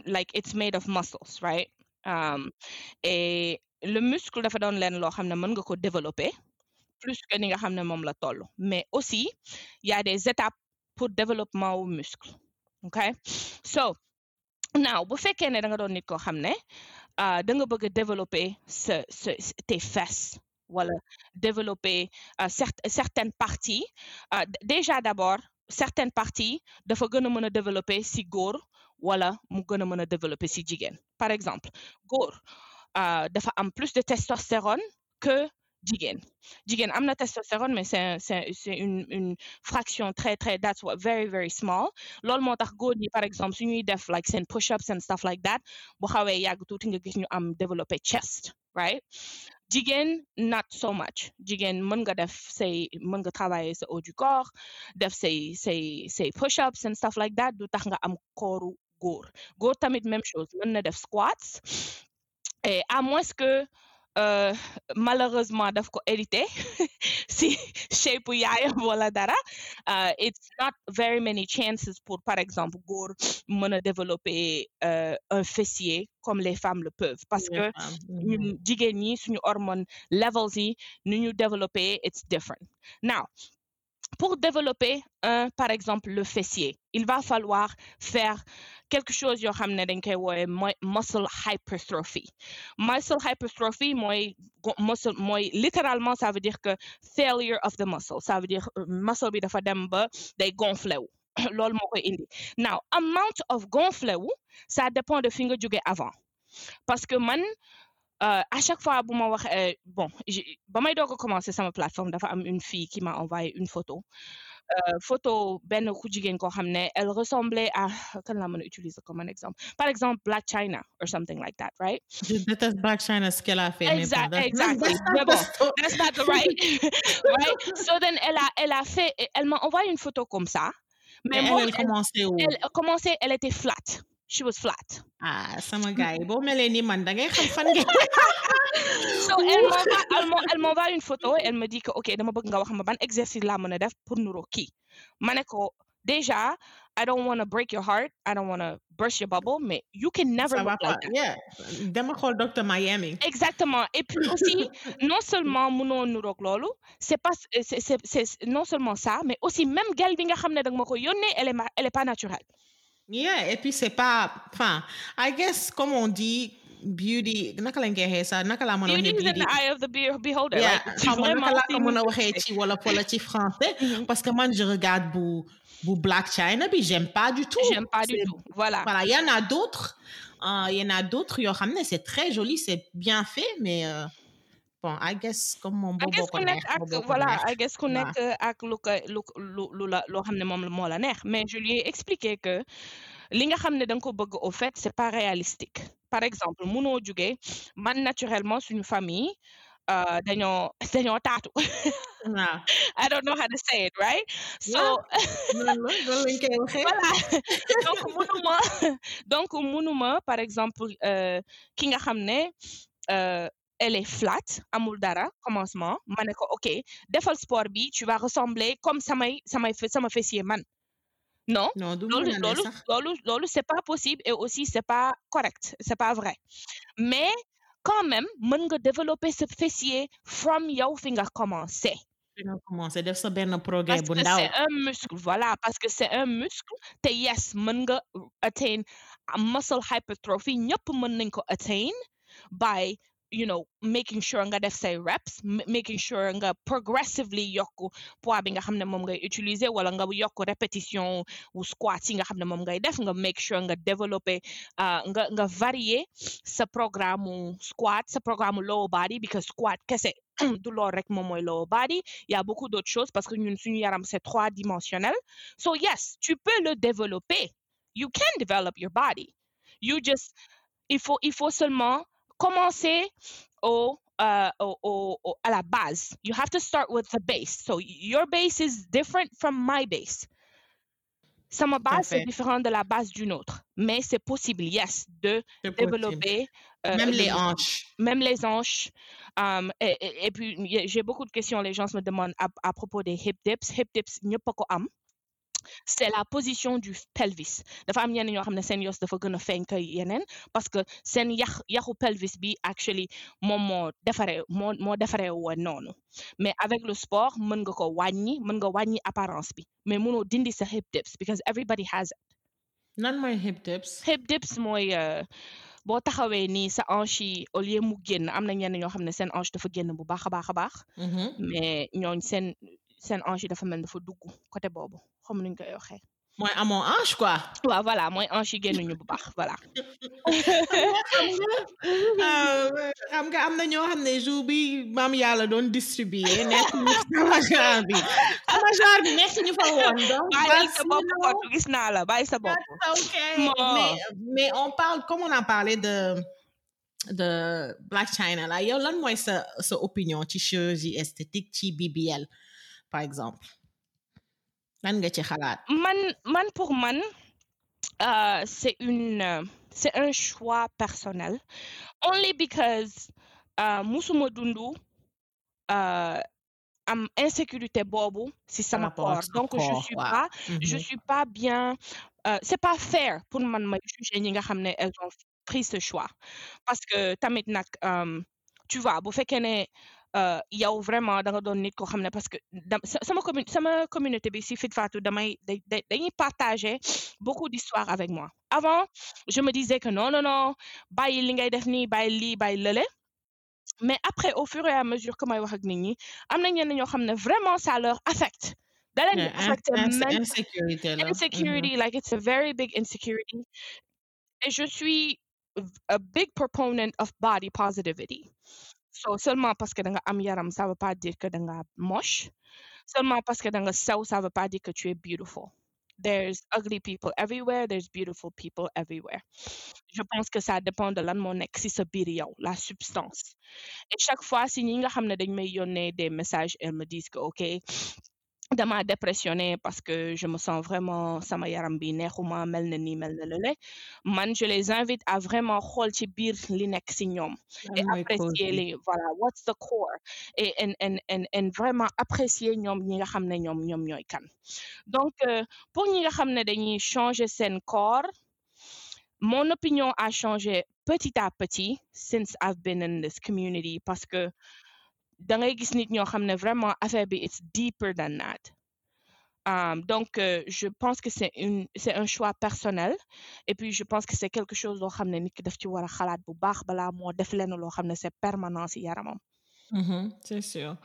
like it's made of muscles, right? Um, et le muscle dafa doon leen loo xam ne nga ko développer plus que ni nga xam ne la toll mais aussi y a des étapes pour développement wu muscle, okay? So now bu fekkee ne da nga doon nit koo xam ne ah, da nga bëgg développer sa sa tes fesses wala développer euh, cert- certaines parties d- déjà d'abord certaines parties dafa gën a mën développer si góor wala mu gën a mën a développer si jigéen. Par exemple góor euh, dafa am plus de testostérone que jigéen. Jigéen am na testostérone mais c'est c'est c'est une une fraction très très that's what very very small. Loolu moo tax góor ñi par exemple suñuy def like seen push-ups and stuff like that bu xawee yàgg tuuti nga gis ñu am développer chest right? Jigéen not so much. Jigéen mën nga def say mën nga travailler sa haut du corps def say say say push-ups and stuff like that du tax nga am kooru góor. Góor tamit même chose mën na def squats et à moins que euh, malheureusement daf ko hérité [LAUGHS] si shape yaayam wala dara uh, it's not very many chances pour par exemple góor mën a développer euh, un fessier comme les femmes le peuvent. Parce que ñun jigéen ñi suñu hormone levels yi nu ñu développer it's different. Now pour développer un par exemple le fessier. Il va falloir faire quelque chose yoo xam muscle hypertrophy. Muscle hypertrophy mooy muscle mooy littéralement ça veut dire que failure of the muscle. Ça veut dire muscle bi dafa dem ba day gonflé wu. [COUGHS] Loolu moo koy indi. Now amount of gonflé ça dépend de fi nga jóge avant. Parce que man euh, à chaque fois euh, bon ba may doog a commencer sama plateforme dafa am une fille qui m'a envoyé une photo euh, photo benn ku jigéen koo xam ne elle ressemblait à kan la mën a utiliser comme un exemple? Par exemple Black China or something like that right? Je déteste Black China ce qu'elle a fait. mais Exact, bon, that's- exactly. Mais bon, that's not right [LAUGHS] right? So then elle a elle a fait elle m'a envoyé une photo comme ça mais Mais moom elle, elle commençait où? elle a commencé elle était flat she was flat Ah, sama gars yi boo melee ni man da ngay xam fan ngeen. so elle m'envoie elle m'en- elle m'envoie une photo elle me dit que ok dama bëgg nga wax ma ban exercice laa mën a def pour nuroo kii ma ne ko déjà I don't want to break your heart I don't want to burst your bubble mais you can never look like that Yeah. Dama xool docteur Miami. Exactement. Et puis aussi, [LAUGHS] non seulement mënoo nuroog loolu, c'est pas c'est c'est c'est non seulement ça, mais aussi même gel bi nga xam ne ma ko yónnee, elle est elle est pas naturelle. Yeah, et puis c'est pas, enfin, I guess comme on dit, beauty, naka lañ koy waxee sax, naka laa mën a Beauty is in the eye of the be- beholder. Yeah, xam nga vraiment, naka laa ko mën a waxee ci wolof wala ci français, Mhm. parce que man je regarde bu bu Black China bi j'aime pas du tout. J'aime pas du tout. Voilà. Voilà, il y en a d'autres, euh, il y en a d'autres yoo xam ne c'est très joli, c'est bien fait, mais euh, bon, I guess comme moom boo ko neex, boo ko voilà. I guess ku nekk ak lu ko lu lu la loo xam ne moom moo la neex mais je lui ai expliqué que li nga xam ne da nga ko bëgg au fait c'est pas réalistique par exemple munoo jóge man naturellement suñu famille euh, dañoo [LAUGHS] dañoo taatu Waaw. [LAUGHS] I don't know how to say it right? So Loolu [LAUGHS] la, loolu lañ koy waxee. voilà donc munuma donc munuma par exemple euh, ki nga xam ne euh, elle est flat amul dara commencement. Ma ne ko ok defal sport bi tu vas ressembler comme samay samay sama fessier man. Non loolu loolu loolu loolu c'est pas possible et aussi c'est pas correct c'est pas vrai. Mais quand même mën nga développer ce fessier from yow fi nga commencé. Commencé def sa benn progrès bu ndaw. c'est un muscle voilà parce que c'est un muscle te yes mën nga atteindre muscle hypertrophy ñëpp mën nañ ko atteindre by you know making sure nga def say reps making sure nga progressively yokk poids bi nga xam ne moom ngay utiliser wala nga yokk répétition wu squat yi nga xam ne moom ngay def nga make sure nga développer uh, nga nga varier sa programme squat sa programme lower body because squat kese [CLEARS THROAT] du lool rek moom mooy lower body. Il y a beaucoup d'autres choses parce que ñun suñu yaram c'est trois dimensionnel. So yes tu peux le développer. You can develop your body. You just il faut il faut seulement commencer au, euh, au, au, au- à la base you have to start with the base so your base is different from my base à base c'est fait. différent de la base d'une autre mais c'est possible yes de développer euh, Même le les hanches. même les hanches. Um, et, et- et puis, j'ai beaucoup de questions. Les gens me demandent à, à propos des hip dips. Hip dips, ñëpp a ko am. C'est la position du pelvis. dafa am ñenn ñoo xam ne seen yos dafa gën a feeñ yeneen parce que seen yax yaxu pelvis bi actually moom moo defaree moo moo defaree woon noonu mais avec le sport mën nga ko wàññi mën nga wàññi apparence bi mais mënoo dindi sa hip dips because everybody has it. Nan mooy hip dips? hip dips mooy euh, boo taxawee nii sa hanche yi au lieu mu génn am na ñenn ñoo xam ne seen hanche dafa génn bu baax a baax a baax Mhm. mais ñooñ seen seen hanche yi dafa mel dafa dugg côté boobu xam nuñ koy waxee mooy amoo hanche quoi. waaw voilà mooy hanche yi génnuñu bu baax voilà. xam nga euh, xam nga am na ñoo xam ne jour bi maam yàlla doon distribuer nekk ñu [LAUGHS] sama genre bi sama genre bi nekk ñu fa woon donc bàyyi sa bopp kon gis naa la bàyyi sa bopp. Bon. mais mais on parle comme on a parlé de de Black China là yow lan mooy sa sa opinion ci chirurgie esthétique ci BBL par exemple? Lan nga ci xalaat? Man man pour man euh, c'est une c'est un choix personnel. Only because euh, musuma dundu euh, am insécurité boobu si sama ak corps. donc je suis pas je Mhm. suis pas bien euh, c'est pas fair pour man may juger ñi nga xam ne elles ont pris ce choix. Parce que tamit nag euh, tu vois bu fekkee ne yow vraiment da nga doon nit koo xam ne parce que sama commu sama communauté bi si Fit Fatou damay da- da- dañuy partager beaucoup d'histoires avec moi. Avant je me disais que non non non bàyyi li ngay def nii bàyyi lii bàyyi lële. Mais après au fur et à mesure que may wax ak nit ñi am na ñenn ñoo xam ne vraiment ça leur affecte. Da leen mentally insécurité Mhm. insecurity like it's a very big insecurity. Et je suis a big proponent of body positivity so seulement parce que da nga am yaram ça veut pas dire que da moche. Seulement parce que da nga sew ça veut pas dire que tu es beautiful. There's ugly people everywhere there's beautiful people everywhere. Je pense que ça dépend de lan moo nekk si la substance. Et chaque fois si ñi nga xam ne dañ des messages elles me disent que ok dama dépressionné parce que je me sens vraiment sama yaram bi neexuma mel na nii mel na lële. Man je les invite à vraiment xool ci biir li nekk si ñoom et mooy cause apprécier les voilà what's the core? Et and and and and vraiment apprécier ñoom ñi nga xam ne ñoom ñoom ñooy kan. Donc euh, pour ñi nga xam ne dañuy changer seen corps mon opinion a changé petit à petit since I've been in this community parce que da ngay gis nit ñoo xam ne vraiment affaire bi it's deeper than that. Um, donc euh, je pense que c'est une c'est un choix personnel et puis je pense que c'est quelque chose loo xam ne nit ki daf ci war a xalaat bu baax balaa moo def lenn loo xam ne c'est permanent si yaramam. Mhm, c'est sûr.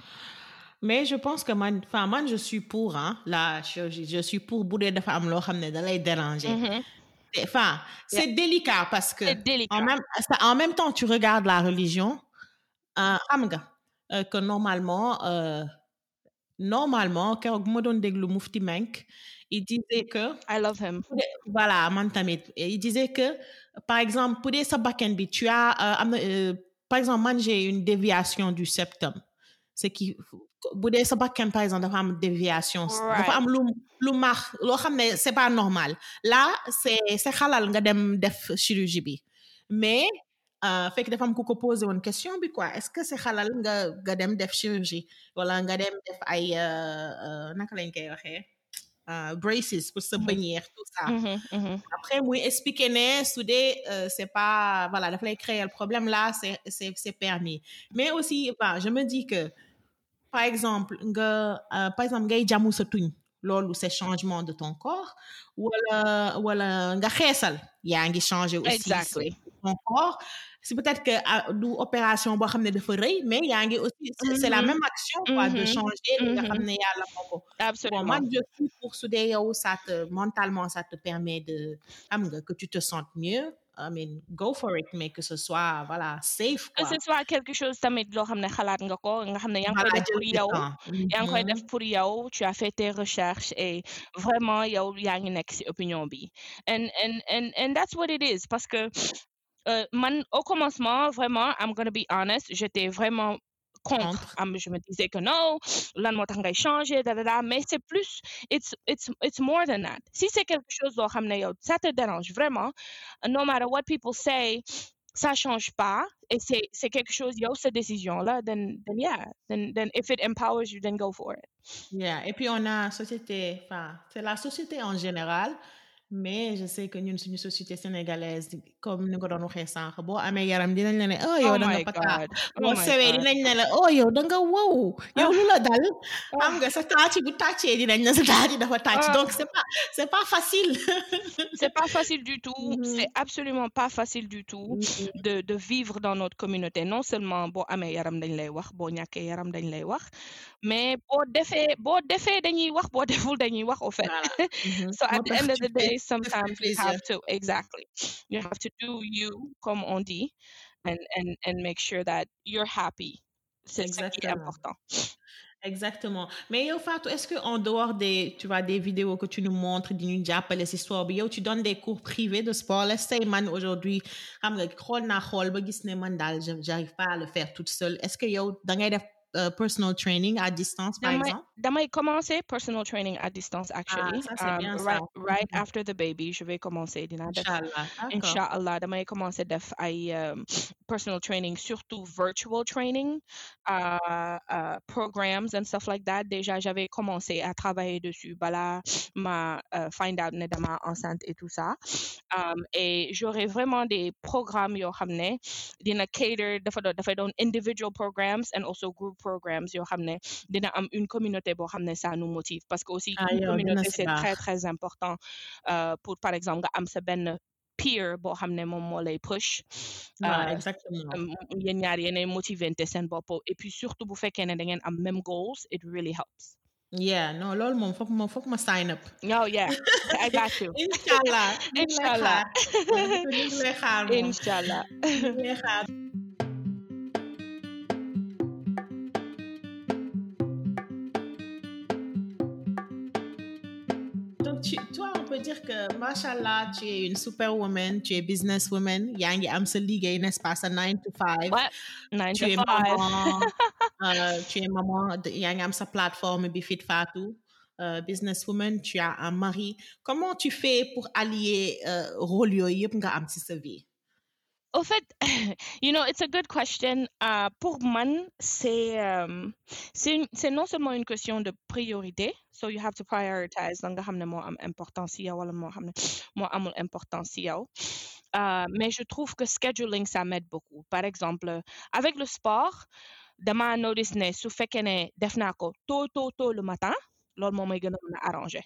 Mais je pense que man enfin man je suis pour hein, la chirurgie je suis pour bu dee dafa am loo xam ne da lay déranger. Mhm. C'est- délicat parce que c'est délicat. en même en même temps tu regardes la religion euh, xam nga. euh, que normalement euh, normalement keroog bu ma doon déglu Mufti Menk il disait que I love him. voilà man tamit il disait que par exemple bu dee sa bakkan bi tu as euh, am na euh, par exemple man j'ai une déviation du septum. Ce qui bu dee sa bakkan par exemple dafa am déviation. Dafa am lu lu max loo xam ne c'est pas normal. Là c'est c'est xalal nga dem def chirurgie bi. Mais euh, fekk dafa am ku ko posé woon question bi quoi est-ce que c'est xalal nga nga dem def chirurgie? Wala nga dem def ay euh, euh, naka lañ koy waxee? Euh, braces pour se Mhm. bannière tout ça. Mhm, mhm. après muy expliquer ne su dee c'est pas voilà daf lay créer le problème là c'est c'est c'est permis. Mais aussi bah, je me dis que par exemple nga par exemple ngay jàmmu sa tuñ loolu c'est changement de ton corps wala wala nga xeesal yaa ngi changer aussi sa- exactly ton corps c'est peut-être que ah, du opération boo xam ne dafa rëy mais yaa ngi aussi c'est la Mhm. même action quoi de Mhm. changer li nga xam Mhm. ne yàlla moo ko. Absolument. moi je suis pour su dee yow ça te mentalement ça te permet de xam nga que tu te sentes mieux. I mean go for it mais que ce soit voilà safe que quoi. ce soit quelque chose tamit loo xam ne xalaat nga ko nga xam ne yaa ngi koy def pour yow yaa ngi koy def pour yow tu as fait tes recherches et vraiment yow yaa ngi nekk ci opinion bi. And and and and that's what it is parce que euh, man au commencement vraiment I'm gonna be honest j'étais vraiment contre. Je me disais que non changer da da da mais c'est plus it's it's it's more than that. Si c'est quelque chose ça te dérange vraiment no matter what people say ça change pas et c'est c'est quelque chose yow sa décision là then then yeah then then if it empowers you then go for it. Yeah. Et puis on a société, enfin, c'est la société en général, mais je sais que ñun suñu société sénégalaise comme ni nga ko doon waxee sànq boo amee yaram dinañ la ne oh yow oh da nga pata oh boo sewee dinañ ne la oh yow da nga wow. Yow lu la dal xam ah nga sa tàcc bu tàccee dinañ ne sa tàcc dafa tàcc. Ah. Donc c'est pas c'est pas facile. [LAUGHS] C'est pas facile du tout. Mhm. c'est absolument pas facile du tout Mhm. de de vivre dans notre communauté. Non seulement boo amee yaram dañ lay wax boo ñàkkee yaram dañ lay wax mais boo defee boo defee dañuy wax boo deful dañuy wax au fait. [LAUGHS] So at the end of the day ça sometimes you have to exactly. You have to do you comme on dit and and and make sure that you're happy. C'est ce qui est important. Exactement. Mais yow Fatou, est-ce que en dehors des, tu vois, des vidéos que tu nous montres, ñu jàppale si sport bi, yow tu donnes des cours privés de sport? Let's say man aujourd'hui, j'arrive pas à le faire toute seule. Est-ce que yow da ngay euh, personal training à distance par damay exemple? damay commencer personal training at distance actually Ah, ça, um, bien ça. right right Mhm. after the baby je vais commencer Inch'Allah. D'accord. Inshallah, damay commencer def ay um, personal training, surtout virtual training, uh, uh, programs and stuff like that. Déjà, j'avais commencé à travailler dessus, bala, ma uh, find out dama enceinte et tout ça. Um, et j'aurai vraiment des programmes yo xamné dina cater individual programs and also group programs yo xamné dina am une communauté bo xamné ça nous motive. Parce que aussi Ah, une communauté c'est très très important euh, pour par exemple nga am sa benn peer boo xam ne moom moo lay push. Voilà, euh, exactement. yéen ñaar yéenay motivante seen bopp. Et puis surtout bu fekkee ne da ngeen am même goals it really helps. Yeah, non, loolu moom foog ma foog ma sign up. oh yeah. I got you. [LAUGHS] Ngi [LAUGHS] lay Inch'Allah. xaar. Dire que, machallah, tu es une superwoman, tu es businesswoman, yaa ngi am sa liggéey, n'est-ce pas, sa 9 to 5. ouais nine Tu es maman, [LAUGHS] euh, tu es maman, de- yaa ngi am sa plateforme bi Fit Fatou, euh, businesswoman, tu as un mari. Comment tu fais pour allier euh, rôle yooyu yëpp nga am ci sa vie? Au fait, [LAUGHS] you know, it's a good question. Uh, pour man, c'est um, c'est non seulement une question de priorité. So you have to prioritize. Nga xamne mo am importance yow wala mo xamne [SNIFFS] mo amul importance ci yow. Uh, mais je trouve que scheduling ça m'aide beaucoup. Par exemple, avec le sport, dama notice ne su fekkee ne def naa ko tôt tôt tôt le matin, loolu moo may gën a mën.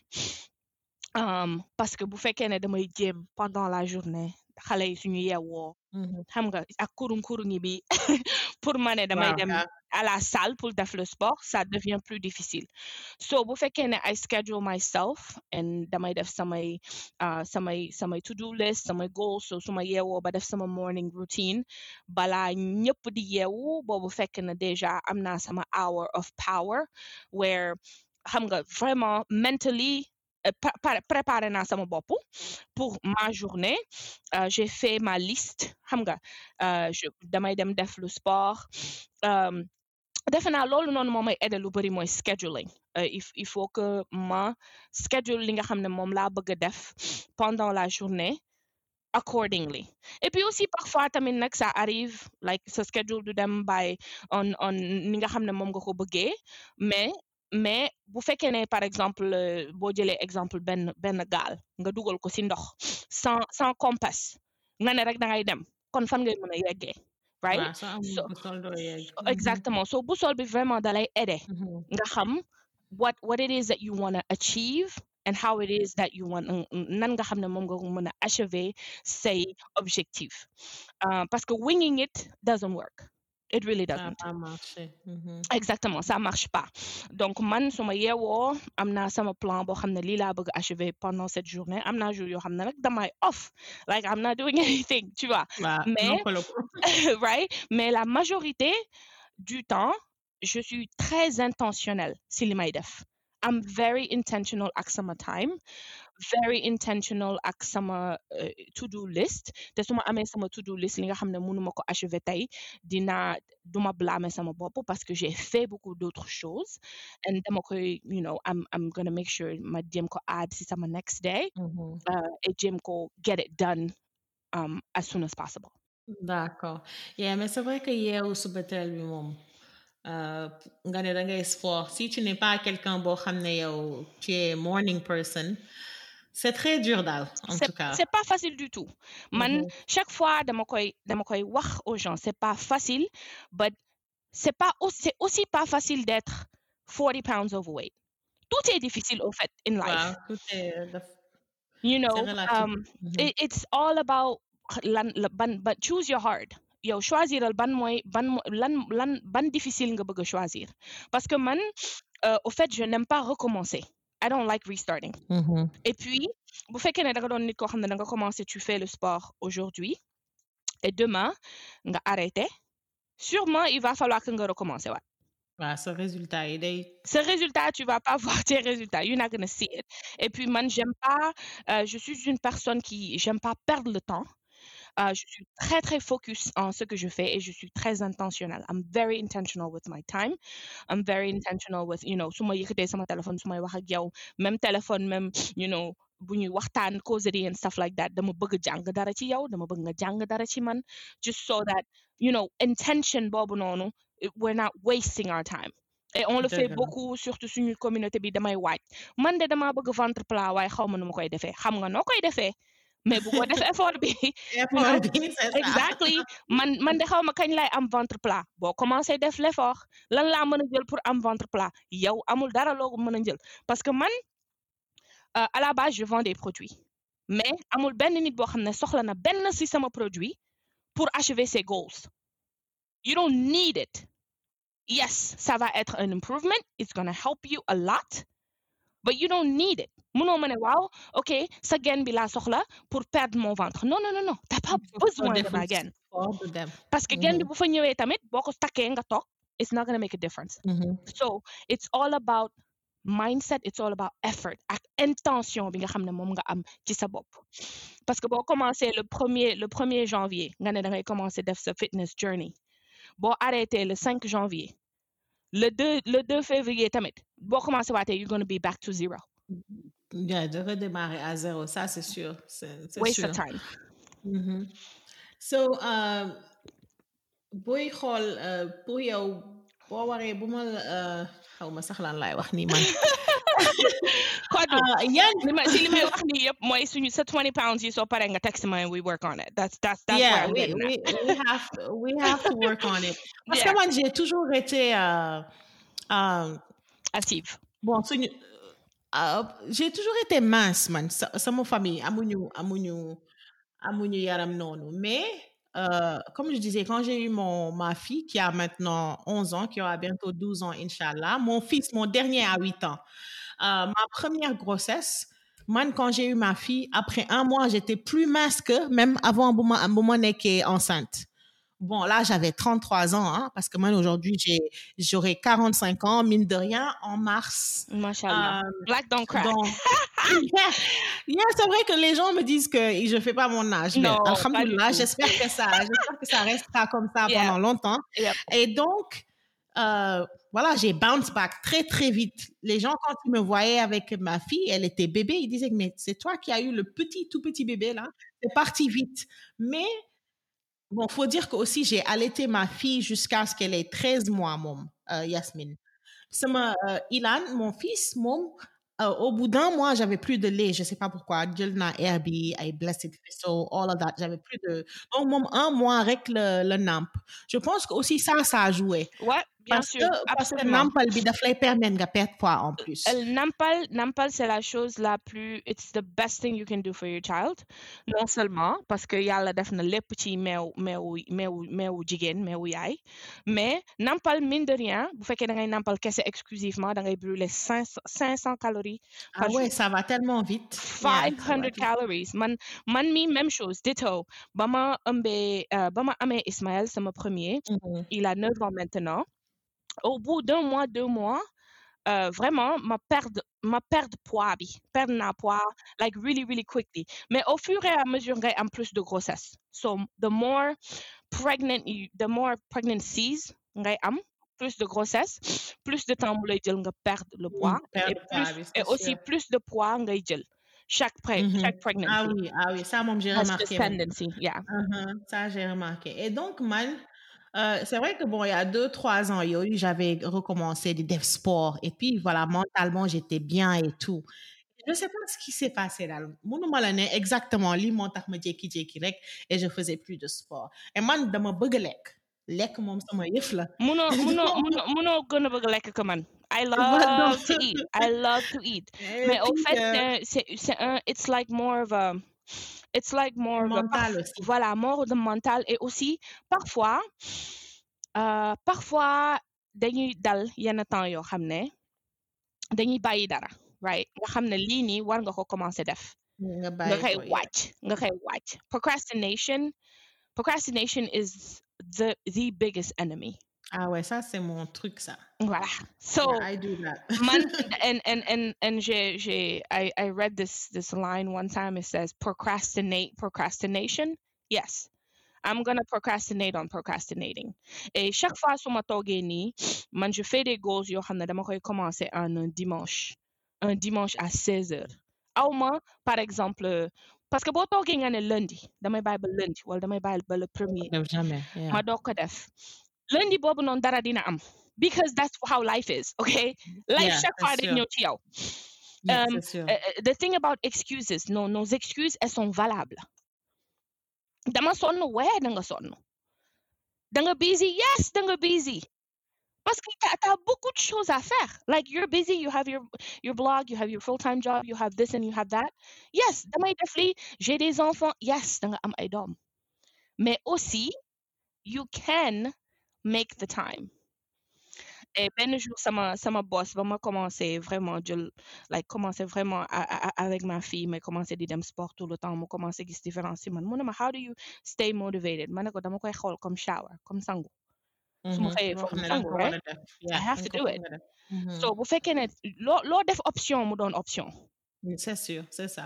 Um, parce que bu fekkee ne damay jéem pendant la journée xale yi suñu yeewoo xam nga ak kurung kurungi bi [LAUGHS] pour ma ne damay dem à la salle pour def le sport ça devient plus difficile. So bu fekkee ne I schedule myself and damay def samay uh, samay samay to do list samay goals so su ma yeewoo ba def sama morning routine balaa ñëpp di yeewu boobu fekk na déjà am naa sama hour of power where xam nga vraiment mentally préparé naa sama bopp pour ma journée. Euh, j'ai fait ma liste. Xam euh, je damay dem def le sport. Euh, defe naa loolu noonu moo may aider lu bëri mooy scheduling. Euh, il, faut que ma schedule li nga xam ne pendant la journée accordingly. Et puis aussi parfois tamit nag ça arrive like sa schedule du dem by on on ni nga xam ne mais mais bu fekkee ne par exemple euh, boo jëlee exemple benn benn gaal nga dugal ko ci ndox sans sans compass nga ne rek da ngay dem kon fan ngay mën a yeggee right So- boussole doo yegg. exactement so boussole bi vraiment da lay aider Mhm. nga xam what what it is that you want to achieve and how it is that you want nan nga xam ne moom nga mën a achever say objectif Euh, parce que winging it doesn't work it really Ça doesn't pas marché. Mhm. exactement ça marche pas donc man su ma yeewoo am naa sama plan boo xam ne lii laa bëgg achever pendant cette journée am naa jour yoo xam ne nag damay off like I'm not doing [LAUGHS] anything tu vois Waaw, Mais- [LAUGHS] right? Mais la majorité du temps, je suis très intentionnelle si li may def. I'm very intentional ak sama time, very intentional ak sama uh, to-do list. Te su ma amee sama to-do list li nga xam ne mënuma ko achever tey, dina duma blâmer sama bopp parce que j'ai fait beaucoup d'autres choses and dama koy, you know, I'm I'm gonna make sure ma jéem ko add si sama next day Mhm. uh, et jéem ko get it done um, as soon as possible. D'accord. Yeah, mais c'est vrai que yeewu suba teel bi moom euh, nga ne da ngay sport si tu n'es pas quelqu'un boo xam ne yow tu es morning person c'est très dur daal en tout cas. c'est pas facile du tout. Man Mhm. chaque fois dama koy dama koy wax aux gens c'est pas facile but c'est pas aussi c'est aussi pas facile d'être 40 pounds overweight. Tout est difficile au fait in life. Waaw, tout est you know um Mhm. it, it's all about lan la- ban but choose your heart yow choisiral ban mooy ban lan lan ban difficile nga bëgg a choisir. Parce que man euh, au fait je n'aime pas recommencer I don't like restarting Mhm. et puis bu fekkee ne da nga doon nit koo xam ne da nga commencer tu fais le sport aujourd'hui et demain nga arrêté sûrement il va falloir que nga recommencer waat waaw sa résultat yi day ce résultat, tu vas pas [LAUGHS] voir tes résultats. You're not gonna see it. Et puis, man, j'aime pas, euh, je suis une personne qui, j'aime pas perdre le temps. Euh, je suis très, très focus en ce que je fais et je suis très intentionnelle. I'm very intentional with my time. I'm very intentional with, you know, su ma yëkkatee sama téléphone, su may wax ak yow, même téléphone, même, you know, bu ñuy waxtaan, causerie and stuff like that. Dama bëgg jàng dara ci yow, dama bëgg nga jàng dara ci man, just so that, you know, intention boobu noonu, we're not wasting our time. Et on le fait beaucoup, surtout suñu communauté bi damay waaj. Man de damaa bëgg ventre plat waaye xaw ma nu ma koy defee. Xam nga noo koy defee, mais bu ko def [LAUGHS] effort bi. effort bi exactly. Man man de xaw ma kañ lay am ventre plat. Boo commencé def l'effort lan laa mën a jël pour am ventre plat? Yow amul dara loo mën a jël. Parce que man euh, à la base je vends des produits. Mais amul benn nit boo xam ne soxla na benn si sama produit pour achever ses goals. You don't need it. Yes ça va être un improvement. It's gonna help you a lot but you don't need it. Mënoo ma ne waaw ok sa gaine bi laa soxla pour perdre mon ventre. Non non non non t'as pas Il faut que besoin de ma gaine sport du dem parce que gaine bi bu fa ñëwee tamit boo ko takkee nga toog it's not gonna make a difference. Mhm. so it's all about mindset it's all about effort ak intention bi nga xam ne moom nga am ci sa bopp. Parce que boo commencé le premier le premier janvier nga ne da ngay commencé def sa fitness journey. Boo arrêté le 5 janvier le 2 le 2 février tamit boo commencé waatee you're gonna be back to zero. Yeah, de redémarrer à zéro ça c'est sûr c'est c'est waste of time. Mhm. so uh, booy xool uh, pour yow boo waree bu ma la xaw ma sax lan laay wax nii man. [LAUGHS] Kodou yan li ma si li may wax nii yëpp mooy suñu sa 20 pounds yi soo paree nga text ma we work on it. That's that's that's where yeah I'm we, we, we have we have to work on it. [LAUGHS] Parce que Yeah. man j'ai toujours été euh, euh, active. bon suñu euh, j'ai toujours été mince man. Sa sama famille amuñu amuñu amuñu yaram noonu. Mais euh, comme je disais quand j'ai eu mon ma fille qui a maintenant 11 ans qui aura bientôt 12 ans inchallah mon fils mon dernier a 8 ans euh, ma première grossesse man quand j'ai eu ma fille après un mois j'étais plus mince que même avant bu ma bu ma nekkee enceinte Bon, là, j'avais 33 ans, hein, parce que moi, aujourd'hui, j'ai, j'aurai 45 ans, mine de rien, en mars. Mashallah. Euh, Black don't crack. donc, yeah, [LAUGHS] yeah, c'est vrai que les gens me disent que je fais pas mon âge. Non, alhamdoulilah, j'espère que ça, j'espère que ça restera comme ça Yeah. pendant longtemps. Yep. Et donc, euh, voilà, j'ai bounce back très, très vite. Les gens, quand ils me voyaient avec ma fille, elle était bébé, ils disaient, mais c'est toi qui as eu le petit, tout petit bébé là. C'est parti vite. Mais, bon, faut dire que aussi, j'ai allaité ma fille jusqu'à ce qu'elle ait 13 mois, mon, euh, Yasmine. Euh, Ilan, mon fils, mon, euh, au bout d'un mois, j'avais plus de lait. Je sais pas pourquoi. Jelna Herbie, I blessed Crystal, all of that. J'avais plus de. Donc, mon, un mois avec le, le NAMP. Je pense que aussi ça, ça a joué. Ouais, bien Parce sûr, que, parce que absolument. NAMP, bi daf lay permettre nga perdre poids en plus. Euh, Nampal, Nampal, c'est la chose la plus, it's the best thing you can do for your child. Non seulement parce que yàlla def na lépp ci meew meewu meewu meewu jigéen meewu yaay mais Nampal mine de rien bu fekkee da ngay Nampal kese exclusivement da ngay brûler 500 500 calories Ah jour. ouais, ça va tellement vite. Yeah, va 500 vite. calories man man mi même chose ditto ba ma ëmbee euh, ba ma amee Ismaël sama premier Mhm. il a 9 ans maintenant au bout d'un mois deux mois euh, vraiment ma perdre ma perdre poids perdre naa poids like really really quickly mais au fur et à mesure am plus de grossesse so the more pregnant you, the more pregnancies am plus de grossesse plus de temps nga perdre le poids et Perdre poids, plus oui, et aussi sûr. plus de poids jël chaque pre Mhm. chaque pregnancy Ah oui, ah oui, ça, moi, j'ai remarqué. tendency yeah Mhm, Ça, j'ai remarqué. Et donc, man, euh, c'est vrai que bon, il y a deux, trois ans, j'avais recommencé des dev sport. Et puis, voilà, mentalement, j'étais bien et tout. Je ne sais pas ce qui s'est passé là. Mon exactement, li mon tax ma jékki jékki rek et je faisais plus de sport. Et man dama bëgg lekk. Lekk moom sama yëf la. munoo [LAUGHS] munoo munoo munoo gën a bëgg lekk que man I [LAUGHS] love to eat I love to eat [LAUGHS] Et mais au fait c'est un it's like more of a it's like more of a- Mental aussi. voilà more de mental et aussi parfois euh, parfois dañuy dal yenn temps yoo xam ne dañuy bàyyi dara right? Nga xam ne lii nii war nga ko commencer def. Nga koy ko, wàcc nga koy wàcc. Procrastination procrastination is the the biggest enemy Ah ouais, ça c'est mon truc ça. voilà. So Yeah, I do that. [LAUGHS] man [LAUGHS] and and and and j'ai j'ai I I read this this line one time. It says procrastinate procrastination? Yes. I'm gonna procrastinate on procrastinating. Et chaque fois su ma toogee nii man je fais des goals yoo xam ne dama koy commencer en un dimanche. Un dimanche à 16 heures. Aw ma par exemple parce que boo toogee nga ne lundi. Damay bàyyi ba lundi wala damay bàyyi ba le premier. Def jamais. Ma doog ko def lundi boobu noonu dara dina am. Because that's how life is okay? Life Yeah, chaque fois day ñëw ci yow um. Uh, uh, the thing about excuses nos nos excuses elles sont valables. Dama sonn ouais da nga sonn da nga busy? Yes da nga busy. Parce que t'as t'as beaucoup de choses à faire. Like you're busy you have your your blog you have your full-time job you have this and you have that. Yes damay def lii j'ai des enfants. Yes da nga am ay doom mais aussi you can make the time et benn jour sama sama boss ba ma commencé vraiment jël like commencé vraiment a- a- avec ma fille mais commencé di dem sport tout le temps mu commencé gis différence man ma how do you stay motivated? Ma ne ko dama koy xool comme shower comme sangu su ma Mhm. xëyee ma danga sangu right? Yeah, have to do it. Mhm. so bu fekkee ne loo loo def option mu doon option C'est sûr, c'est ça.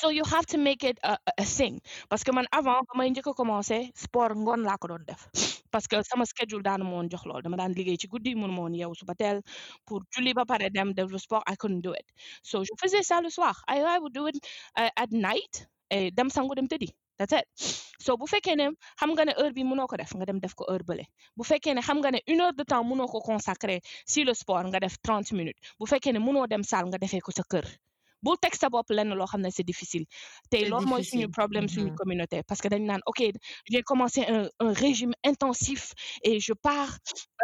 So you have to make it a, a- thing. Parce que man avant ba may commencé sport ngoon laa ko def. Parce que sama schedule daanu ma woon jox lool. Dama daan liggéey ci guddi mënu ma woon yeewu suba teel pour julli ba pare dem def le sport I couldn't do it. So je faisais ça le soir. I, I would do it uh, at night et dem sangu dem tëddi. That's it. So bu fekkee ne xam nga ne heure bi mënoo def nga dem def ko heure bële. Bu fekkee ne xam nga ne une heure de temps mënoo consacrer si le sport nga def 30 minutes. Bu fekkee ne mënoo dem salle nga defee ko sa kër bul teg sa bopp lenn loo xam ne c'est difficile. Tey C'est loolu mooy suñu problème suñu Mhm. communauté parce que dañ naan ok j'ai commencé un, un régime intensif et je pars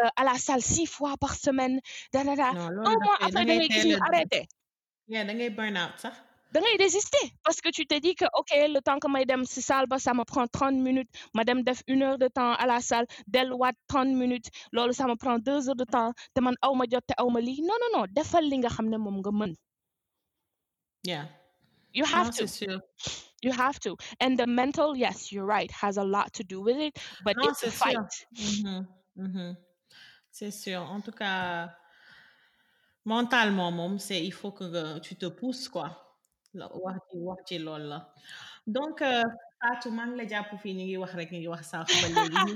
euh, à la salle six fois par semaine da da da. Un mois après da ngay gis ñu a arrêté da ngay burn out sax. da ngay résister parce que tu te dis que ok le temps que may dem si salle ba ça me prend 30 minutes ma dem def une heure de temps à la salle delluwaat 30 minutes loolu ça me prend deux heures de temps te man aw ma jot te aw ma lii. Non non non defal li nga xam ne moom nga mën Yeah. you have to you have to and the mental yes you're right has a lot to do with it but Non, it's a fight Mm-hmm. C'est sûr. En tout cas, mentalement, moom, c'est il faut que nga- tu te pousses, quoi. La- wax ci wax ci loolu la. Donc, euh, Fatou, maa ngi la jàpp fii ñu ngi wax rek ñu ngi wax sànq ba léegi.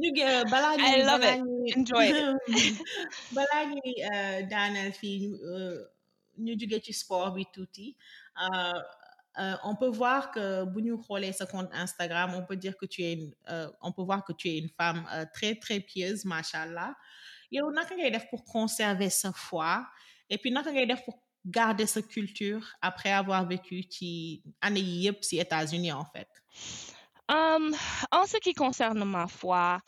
ñu ngi euh, balaa I ñuy love balaa it. ñuy Enjoy [LAUGHS] balaa ñuy euh, daaneel fii ñu euh, ñu jóge ci sport bi euh, euh, on peut voir que ñu xoolee sa compte Instagram, on peut dire que tu es une, euh, on peut voir que tu es une femme euh, très très pieuse, machallah. yow naka ngay def pour conserver sa foi? Et puis naka ngay def pour garder sa culture après avoir vécu ci année yi yëpp ci États-Unis en fait? Um, en ce qui concerne ma foi,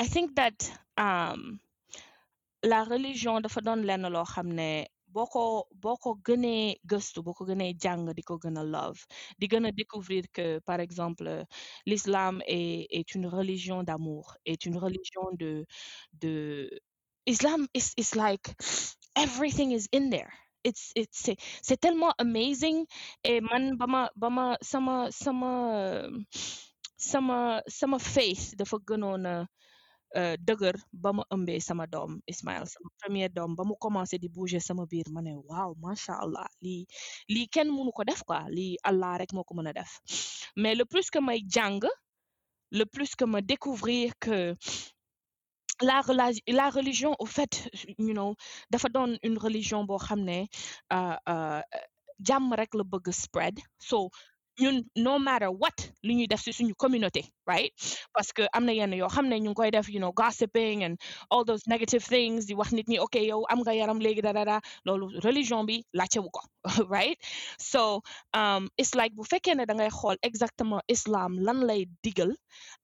I think that um, la religion dafa doon lenn loo boo ko boo ko gënee gëstu boo ko gënee love di gën découvrir que par exemple l'islam est est une religion d'amour est une religion de de islam is is like everything is in there. It's it's c'est tellement amazing et man ba ma ba ma sama sama sama sama faith dafa gënoon dëgër ba ma ëmbee sama doom Ismaël sama premier doom ba mu commencé di bouger sama biir ma ne waaw macha allah lii lii kenn mënu ko def Allah rek moo ko def. Mais le plus que may jàng le plus que ma découvrir que la la religion au fait you know dafa doon une religion boo xam ne euh, euh, jàmm rek la bëgg spread. So ñun no matter what li ñuy def ci suñu communauté right? Parce que am na yenn yoo xam ne ñu ngi koy def you know gossiping and all those negative things di wax nit ñi ok yow am nga yaram léegi da da loolu religion bi ko [LAUGHS] right? So um, it's like bu fekkee ne da ngay xool exactement islam lan lay digal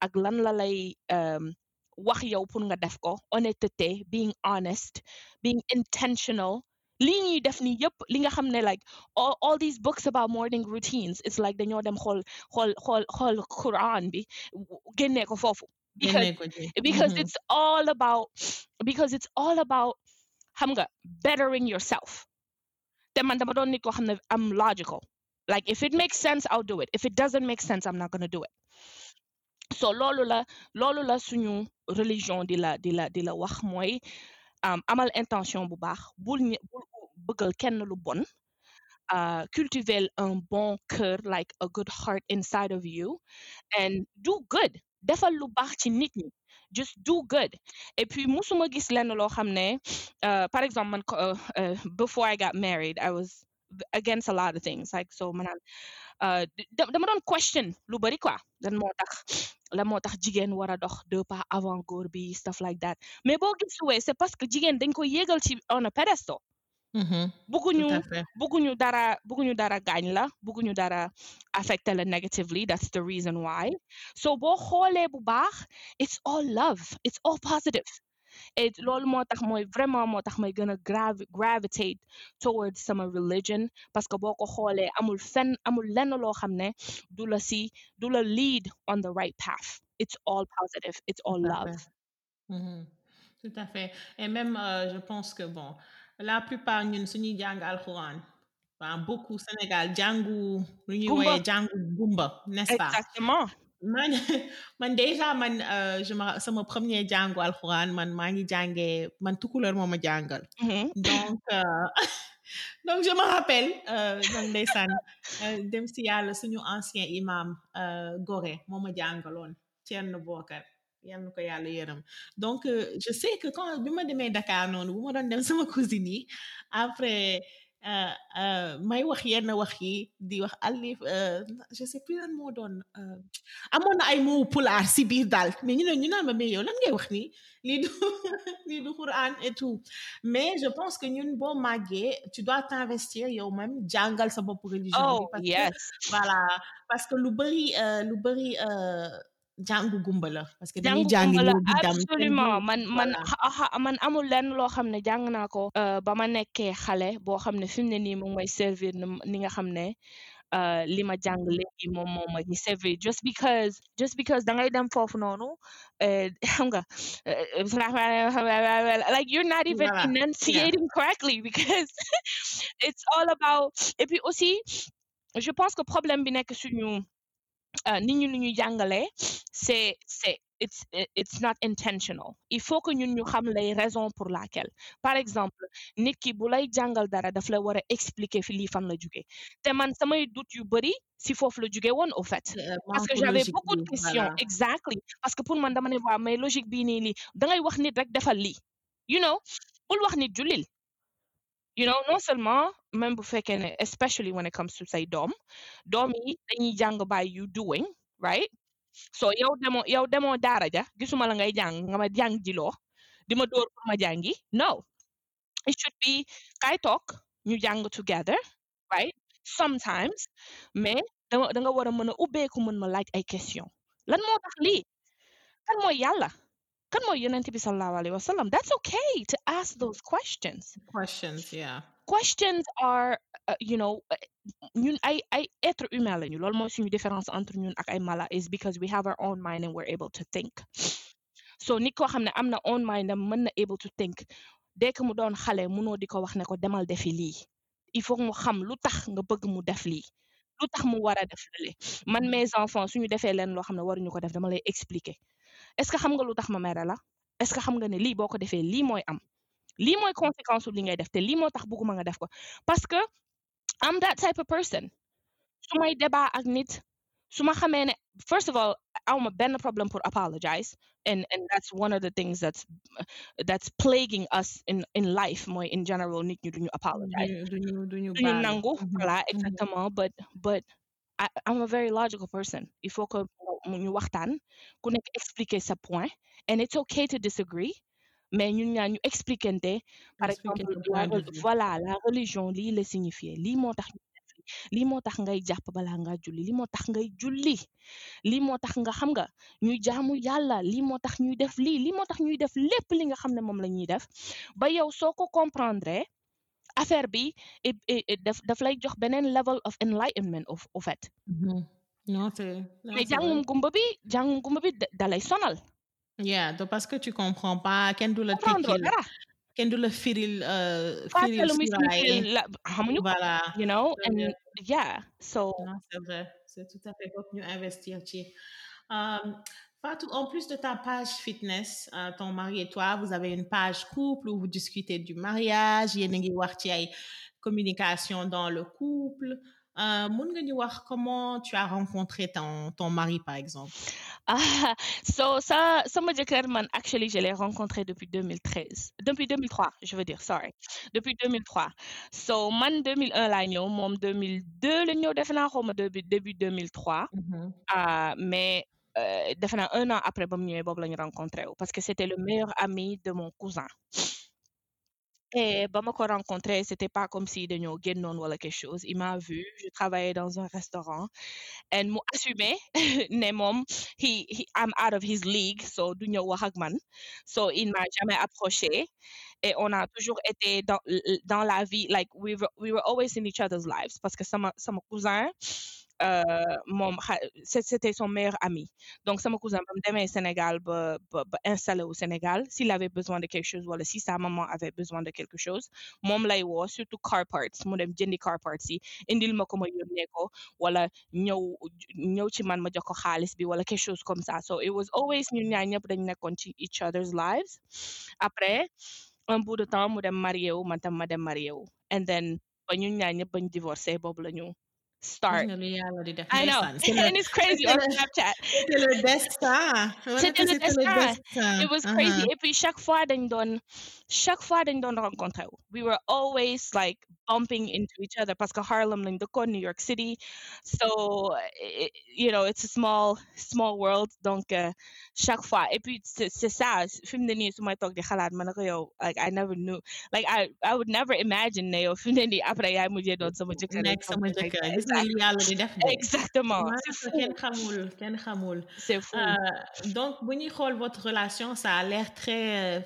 ak lan la lay um, wax yow pour nga def ko honnêteté being honest being intentional lii ñuy def ni yëpp li nga xam ne like all, all these books about morning routines it's like dañoo dem xool xool xool xool Quran bi génnee ko foofu. Because because Mhm. it's all about because it's all about xam nga bettering yourself. Te man dama doon nit koo xam ne am logical. Like if it makes sense I'll do it. If it doesn't make sense I'm not gonna do it. So loolu la loolu la suñu religion di la di la di la wax mooy amal intention bu baax bul bul bëggal kenn lu bon uh, un bon cœur like a good heart inside of you and do good. Defal lu baax ci nit ñi. Just do good. Et puis musuma gis lenn loo xam ne uh, par exemple man uh, before I got married I was against a lot of things. Like so man d- da- dama doon question lu bari quoi. Lan moo tax lan moo tax jigéen war a dox deux pas avant góor bi stuff like that. Mais boo gisuwee c'est parce que jigéen dañ ko yéegal ci on a pedestal. Mhm. bëgguñu tout à fait. bëgguñu dara bëgguñu dara gaañ la bëgguñu dara affecté la negatively that's the reason why. So boo xoolee bu baax it's all love it's all positive et loolu moo tax mooy vraiment moo tax may gën a gravi gravitate towards sama religion parce que boo ko xoolee amul fenn amul lenn loo xam ne du la si du la lead on the right path it's all positive it's all love fait. Mhm. Tout à fait. Et même, euh, je pense que, bon, la plupart, ñun suñuy jàng alxuraan, beaucoup Sénégal, jàngu, lu ñuy wooyee jàngu gumba, n'est-ce pas? exactement man [LAUGHS] man déjà man euh, je me sama premier jàngu alxuraan man maa ngi jàngee man tukulóor moo ma jàngal Mhm. donc euh, [LAUGHS] donc je me rappelle euh, donc ndeysaan dem si yàlla suñu ancien imam Gorée moo ma jàngaloon Thierno Bokar na ko yàlla yërëm donc je sais que quand bi ma demee Dakar noonu bu ma doon dem sama cousine yi après may wax yenn wax yi di wax alif euh, je sais plus lan moo doon euh, amoon na ay mots pulaar si biir daal. Mais ñu ne ñu naan ma mais yow lan ngay wax nii? Lii du [LAUGHS] lii du Quran et tout. Mais je pense que ñun boo màggee tu dois t'investir yow même jàngal sa bopp religion oh parce yes. que voilà parce que lu bëri euh, lu bëri euh, jàngu gumba la parce que dañuy jàng jàngi la di dem absolument. man man voilà. xa- xa- man amul lenn loo xam ne jàng naa ko euh, ba ma nekkee xale boo xam ne fi mu ne nii moom mooy servir ni ni nga xam ne uh, li ma jàng léegi moom moom ma ñu servir. Just because just because da ngay dem foofu noonu eh, [LAUGHS] xam nga [LAUGHS] like you're not even enunciating correctly because [LAUGHS] it's all about et puis aussi je pense que problème bi nekk suñu nit ñi lu ñuy jàngalee c'est c'est it's it's not intentional. Il faut que ñun ñu xam les raisons pour laquelle. Par exemple nit ki bu lay jàngal dara daf la war a expliquer fi lii fan la jóge te man samay doute yu bëri si foofu la jóge woon au fait. Euh, parce que j'avais beaucoup de questions. exactly. Parce que pour man dama ne waa mais logique bii nii lii da ngay wax nit rek defal lii. You know? Bul wax nit jullil you know non seulement même bu especially when it comes to say doom doom yi dañuy jàng by you doing right? So yow demoo yow demoo daara ja gisuma la ngay jàng nga ma jàng jiloo di ma dóor pour ma jàngi? No. It should be kay toog ñu jàng together right? Sometimes mais da nga war a mën a ubbeeku mën ma laaj ay question. Lan moo tax lii? Kan mooy yàlla kan mooy yonent bi sallallahu alayhi wa that's okay to ask those questions. Questions yeah. Questions are uh, you know uh, ñun ay ay être humain lañu. Loolu mooy suñu différence entre ñun ak ay mala is because we have our own mind and we're able to think. So nit koo xam ne am na own mind am mën na able to think. Dès que mu doon xale munoo di ko wax ne ko demal defi lii. Il faut mu xam lu tax nga bëgg mu def lii. Lu tax mu war a def lële. Man mes enfants suñu defee leen loo xam ne waruñu ko def dama lay expliquer est ce que xam nga lu tax ma mere la? Est ce que xam nga ne lii boo ko defee lii mooy am? Lii mooy conséquence li ngay def te lii moo tax bëgguma nga def ko. Parce que I'm that type of person. Su may débat ak nit su ma xamee ne first of all awma benn problem pour apologize and and that's one of the things that's that's plaguing us in in life mooy in general nit ñi duñu apologize. Duñu nangu Mhm, voilà mhm. exactement but but I, I'm a very logical person il faut que ñu waxtaan ku nekk expliquer sa point and it's okay to disagree mais ñun ñaar ñu expliquente par exemple la point de re- vue. voilà la religion lii la signifier lii moo tax lii lii moo tax ngay jàpp balaa nga julli lii moo tax ngay julli lii moo tax nga xam nga ñuy jaamu yàlla lii moo tax ñuy def lii lii moo tax ñuy def lépp li nga xam ne moom la ñuy def ba yow soo ko comprendre affaire bi it it daf daf lay jox beneen level of enlightenment of au fait Mhm. Non, mais jàngum gumba bi jàngum gumba bi da- lay sonal. Yeah, donc parce que tu comprends pas kenn du la tekkil kenn du la firil euh, firil suraay xamuñu voilà. you know and Euh, yeah so non c'est vrai. C'est tout à fait que ñu investir ci Fatou en plus de ta page fitness euh, ton mari et toi vous avez une page couple où vous discutez du mariage yéen a ngi wax ci ay communication dans le couple. Euh, mun nga ñu wax comment tu as rencontré ton ton mari par exemple? Ah, so ça, sama jëkkër man actually je l'ai rencontré depuis 2013 depuis 2003 je veux dire sorry depuis 2003 so man 2001 laa ñëw moom 2002 la ñëw defe naa xaw ma début début 2003 Mhm. ah mais euh, un an après ba mu ñëwee rencontré parce que c'était le meilleur ami de mon cousin. Et ba ma ko rencontré c'était pas comme si dañoo génnoon wala quelque chose. Il m'a vu je travaillais dans un restaurant. And mu assumé [LAUGHS] ne moom he, he I'm out of his league so du ñëw so il m'a jamais approché. Et on a toujours été dans la vie like we were, we were always in each other's lives parce que sama sama cousin moom xa- c'est- c'était son meilleur ami. Donc sama cousin ba mu demee Sénégal ba installé au Sénégal s'il avait besoin de quelque chose wala si sa maman avait besoin de quelque chose moom lay woo surtout car parts mu dem jëndi car parts yi indil ma ko ma yónnee ko wala ñëw ñëw ci man ma jox ko xaalis bi wala quelque chose comme ça. So it was always ñun ñaar ñëpp dañ nekkoon ci each other's lives. Après un bout de temps mu dem marié wu man tam ma dem marié wu. And then ba ñun ñaar ñëpp bañ divorcé boobu la ñu start. Nga lu yàlla di def I know. ndeysaan c'est le and it's crazy. C'était on le Snapchat. c'était le destin Voilà c'était que le c'était le destin destin it was crazy. Uh-huh. et puis chaque fois dañ doon chaque fois dañ doon rencontré wu we were always like bumping into each other parce que Harlem dëkkoon New York City. So i- i- you know it's a small small world. Donc euh, chaque fois. Et puis c'est ça. Fi mu ne nii su may toog di xalaat ma ko yow like I never knew. Like I I would never imagine ne yow fi mu ne après yaay mujjee doon sama jëkkër nekk sama jëkkër. Gis nga lu yàlla di def de. Exactement. C'est maanaam fou. kenn xamul kenn xamul. C'est fou. Euh, donc bu ñuy xool votre relation ça a l'air très euh,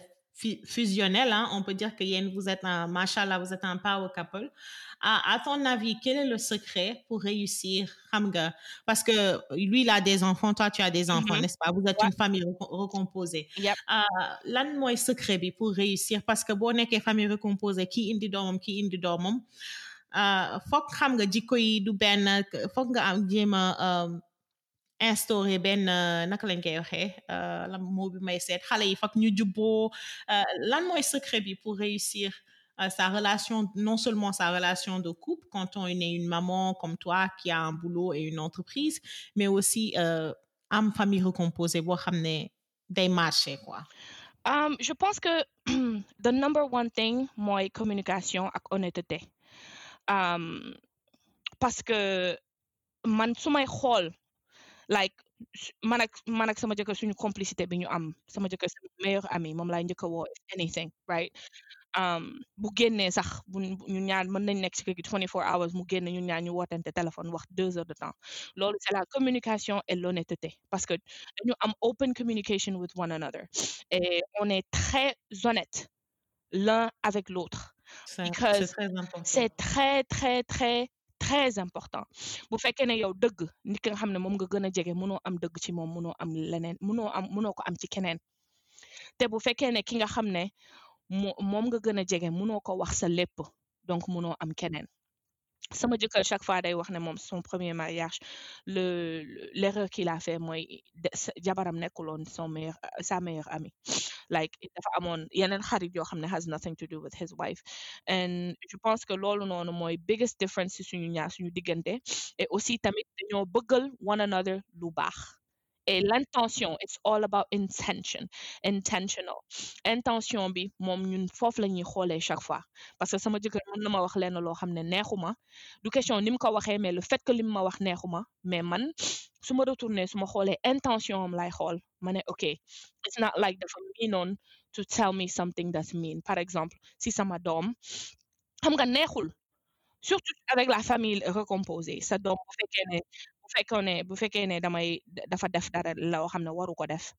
fusionnel hein on peut dire que yéen vous êtes un machallah vous êtes un power couple à, à ton avis quel est le secret pour réussir xam nga parce que lui il a des enfants toi tu as des enfants Mhm. n'est-ce pas? Vous êtes Ouais. une famille reco- recomposée Yep. Euh, lan mooy secret pour réussir? Parce que boo nekkee famille recomposée kii indi doomam kii indi doomam euh, foog xam nga jikko yi du benn foog nga am jéem a euh, instauré euh, naka lañ koy waxee euh, la moo bi may seet xale yi foog ñu jubboo euh, lan mooy secret bi pour réussir sa relation non seulement sa relation de couple quand on est une maman comme toi qui a un boulot et une entreprise mais aussi euh, am famille recomposée boo xam ne day marché quoi? Um, je pense que [CLEARS THROAT] the number one thing mooy communication ak honnêteté. Um, parce que man su may like man ak man ak sama jëkkër suñu complicité bi ñu am sama jëkkër sama meilleur ami moom laay njëkk a woo anything right? Um, bu génnee sax bu ñu ñaar mën nañ nekk ci kër gi 24 hours mu génne ñu ñaar ñu wootante téléphone wax deux heures de temps. Loolu c'est la communication et l'honnêteté parce que dañu am open communication with one another et on est très honnête l'un avec l'autre. C'est très important. c'est très très très très important. Bu fekkee ne yow dëgg nit ki nga xam ne nga gën jege mënoo am dëgg ci moom mënoo am leneen mënoo am mënoo ko am ci keneen. Te bu fekkee ne ki nga nga jege ko wax sa lépp donc mënoo am keneen sama jëkkër chaque fois day wax ne moom son premier mariage le le- l'erreur qu'il a fait mooy jabaram nekkuloon son meilleur sa meilleure amie. Like dafa amoon yeneen xarit yoo xam ne has nothing to do with his wife. And je pense que loolu noonu mooy biggest difference ci suñu ñaar suñu diggante. Et aussi tamit dañoo bëggal one another lu baax et l'intention it's all about intention intentional. Intention bi moom ñun foofu la ñuy chaque fois. Parce que sama jëkkër mën na ma wax lenn loo xam ne neexuma. Du question ni mu ko waxee mais le fait que li mu ma wax neexuma. Mais man su ma retourné su ma intention am lay xool. Ma ne ok it's not like dafa miinoon to tell me something that's mean. Par exemple si sama doom xam nga neexul. Surtout avec la famille recomposée. Sa doom bu fekkee ne bu fekkee ne bu fekkee ne damay dafa def dara loo xam ne waru ko def.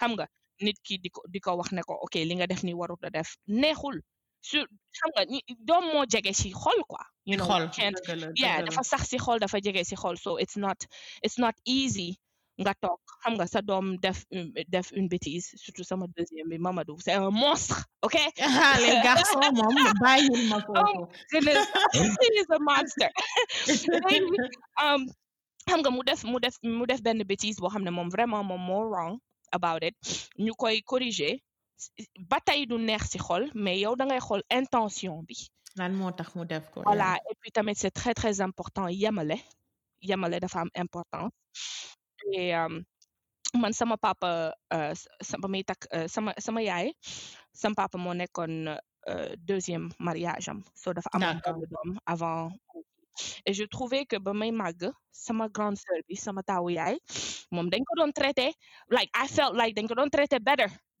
Xam nga nit ki di ko di ko wax ne ko ok li nga def ni warut a def. Neexul. Su xam nga doom moo jege si xol quoi you know xol can't yeah dafa sax si xol dafa jege si xol so it's not it's not easy nga toog. Xam nga sa doom def def une bêtise surtout sama deuxième bi Mamadou c'est un monstre ok? [LAUGHS] Les garçons moom bàyyil ma [LAUGHS] oh foofu. [LAUGHS] he is a monster. Um xam nga mu def mu def mu def benn bêtise boo xam ne moom vraiment moom moo wrong about it. Ñu koy corriger. Ba tey du neex ci xol mais yow da ngay xool intention bi. Lan moo tax mu def ko voilà et puis tamit c'est très très important yemale. Yemale dafa am importance. Et um, man sama papa euh, s- sama may takk euh, sama sama yaay sama papa moo nekkoon euh, deuxième mariage am. So dafa amoon D'accord. benn doom avant et je trouvais que ba may màgg sama grande sœur bi sama taawu yaay moom dañ ko doon traité like I felt like dañ ko traité better. [LAUGHS]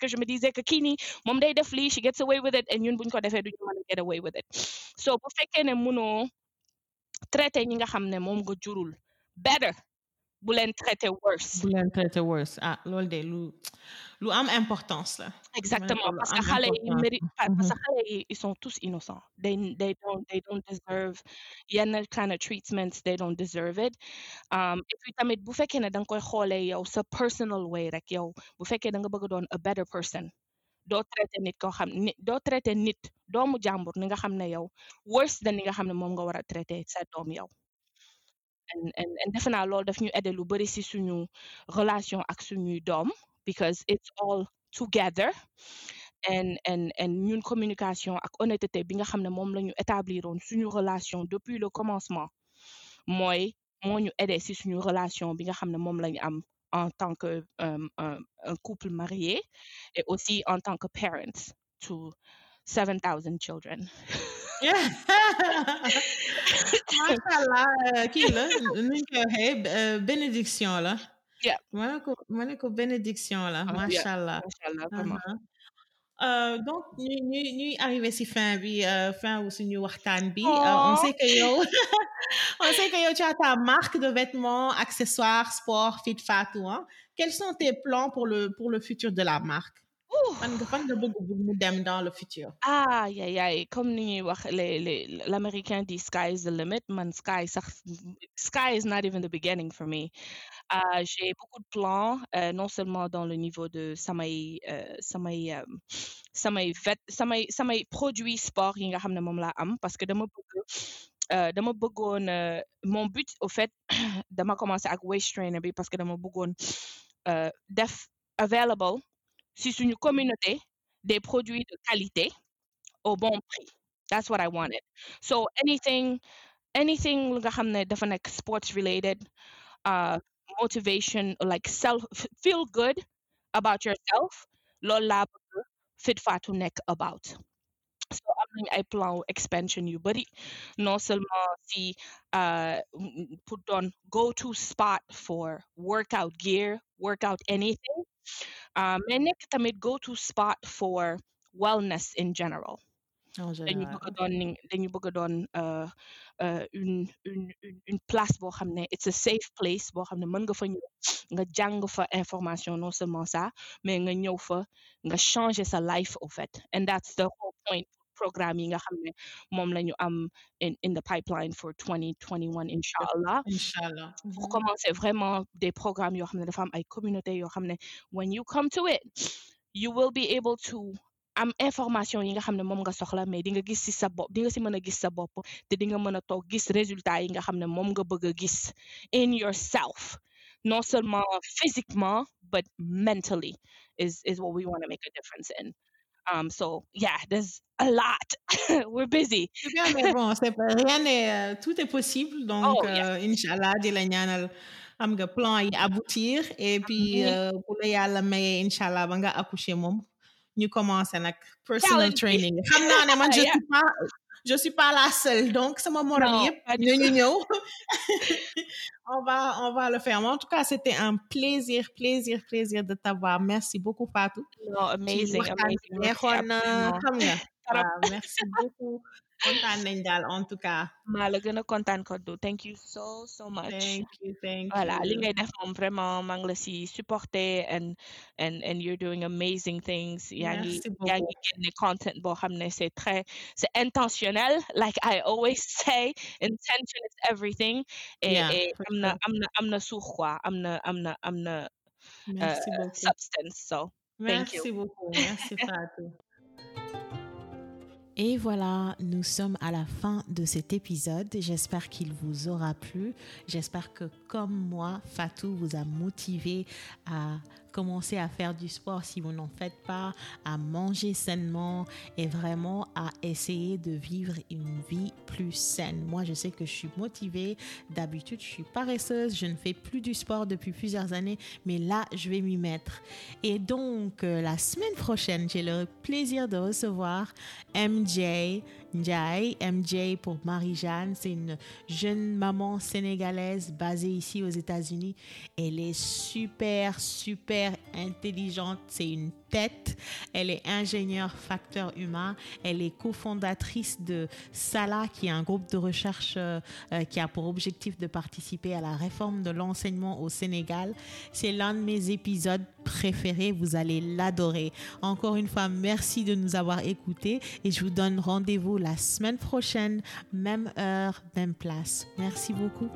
Que je me disais que kii nii day she gets away with it et ñun buñ ko defee duñu mën a get away with it. So bu fekkee ne mënoo traité nga ne better bu leen traité worse ah loolu de lu lu am importance la Exactement, parce que xale yi mérite pas parce que xale yi ils sont tous innocents. They they don't they don't deserve yenn kind of treatments. They don't deserve it. Um, et puis tamit bu fekkee ne da nga koy xoolee yow sa personal way rek yow bu fekkee da nga bëgg a doon a better person. doo traité nit koo xam ni doo traité nit doomu jàmbur ni nga xam ne yow worse than ni nga xam ne moom nga war a traité sa doom yow. And defe naa loolu daf ñu aider lu bari ci suñu relation ak suñuy doom because it's all together. And and and ñun communication ak honnêteté bi nga xam ne moom la ñu établiroon suñu relation depuis le commencement mooy moo ñu aider ci suñu relation bi nga xam ne moom am en tant que um, un, un couple marié et aussi en tant que parents to 7000 children [LAUGHS] macha allah euh, kii la nuñ koy waxee euh, bénédiction la. Yeah. ma ne ko ma ne ko bénédiction la Ah, macha allah Uh-huh. Euh, donc ñuy ñuy ñuy arrivé ci fin bi euh, fin wu suñu waxtaan bi. Euh, on Oh. sait que yow [LAUGHS] on sait que yow tu as ta marque de vêtements accessoires sport Fit Fatou hein. Quels sont tes plans pour le pour le futur de la marque? Fan nga fan nga bëgg mu dem dans le futur Ah, yeah, yeah. Comme ni ñuy wax, les, les, l'américain dit sky is the limit. Man, sky, sax- sky is not even the beginning for me. Euh, j'ai beaucoup de plans, euh, non seulement dans le niveau de samay, euh, samay, euh, samay, vet, samay, samay produits sport yi nga xam ne moom laa am parce que dama bëgg, euh, dama bëggoon, mon but, au fait, [CLEARS THROAT] dama commencé ak waist trainer bi parce que dama bëggoon euh, def available communauté des produits de qualité au bon prix. That's what I wanted. So anything, anything nga xam ne dafa sports related, uh, motivation, like self, feel good about yourself, loolu laa Fit Fatou nekk about. So am nañu ay plan expansion yu bari, non seulement si uh, doon go-to spot for workout gear, workout anything, uh, mais nekk tamit go-to spot for wellness in general. en dañu général bëgg a doon ni- dañu bëgg doon euh, une une une une place boo xam ne it's a safe place boo xam ne mën nga fa ñëw nga jàng fa information non seulement ça mais nga ñëw fa nga changer sa life au fait and that's the whole point programme yi nga xam ne moom la ñu am in in the pipeline for 2021 incha allah pour Mhm. commencer vraiment des programmes yoo xam ne dafa am ay communauté yoo xam ne when you come to it you will be able to am information yi nga xam ne moom nga soxla mais di nga gis ci sa bopp di nga ci mën a gis sa bopp te di nga mën a toog gis résultat yi nga xam ne moom nga bëgg a gis in yourself. Non seulement physiquement but mentally is is what we want to make a difference in um so yeah there's a lot [LAUGHS] we're busy C'est bien, mais bon, c'est pas- rien n'est, euh, tout est possible. Donc, Oh, yes. euh, Inch'Allah, di la ñaanal am nga plan yi aboutir. Et puis, Mhm. euh, bu la yàlla maye, Inch'Allah, ba nga accoucher moom, ñu commencé nag personal Challenge training. Xam naa ne man, [LAUGHS] je Yeah. suis pas, je suis pas la seule. Donc, du ñu ñëw. [LAUGHS] on va, on va le faire. Mais en tout cas, c'était un plaisir, plaisir, plaisir de t'avoir. Merci beaucoup, Fatou. amazing amazing [LAUGHS] merci beaucoup kontaan nañ daal en tout cas. maa la gën a kontaan Kodou thank you so so much. thank you thank voilà li you. ngay def moom vraiment maa ngi la si supporter and and and you're doing amazing things. yaa ngi merci yaa beaucoup. ngi génne content boo xam ne c'est très c'est intentionnel like I always say intention is everything. et Yeah, et for am na sure. am na am na suux quoi am na am na am na merci beaucoup. substance so thank you. merci beaucoup merci Fatou. [LAUGHS] Et voilà, nous sommes à la fin de cet épisode. J'espère qu'il vous aura plu. J'espère que comme moi, Fatou vous a motivé à commencer à faire du sport si vous n'en faites pas, à manger sainement et vraiment à essayer de vivre une vie plus saine. Moi, je sais que je suis motivée. D'habitude, je suis paresseuse. Je ne fais plus du sport depuis plusieurs années, mais là, je vais m'y mettre. Et donc, euh, la semaine prochaine, j'ai le plaisir de recevoir MJ MJ pour Marie-Jeanne, c'est une jeune maman sénégalaise basée ici aux États-Unis. Elle est super, super intelligente. C'est une tête. Elle est ingénieure facteur humain. Elle est cofondatrice de Sala, qui est un groupe de recherche euh, euh, qui a pour objectif de participer à la réforme de l'enseignement au Sénégal. C'est l'un de mes épisodes préférés. Vous allez l'adorer. Encore une fois, merci de nous avoir écoutés et je vous donne rendez-vous la semaine prochaine, même heure, même place. Merci beaucoup.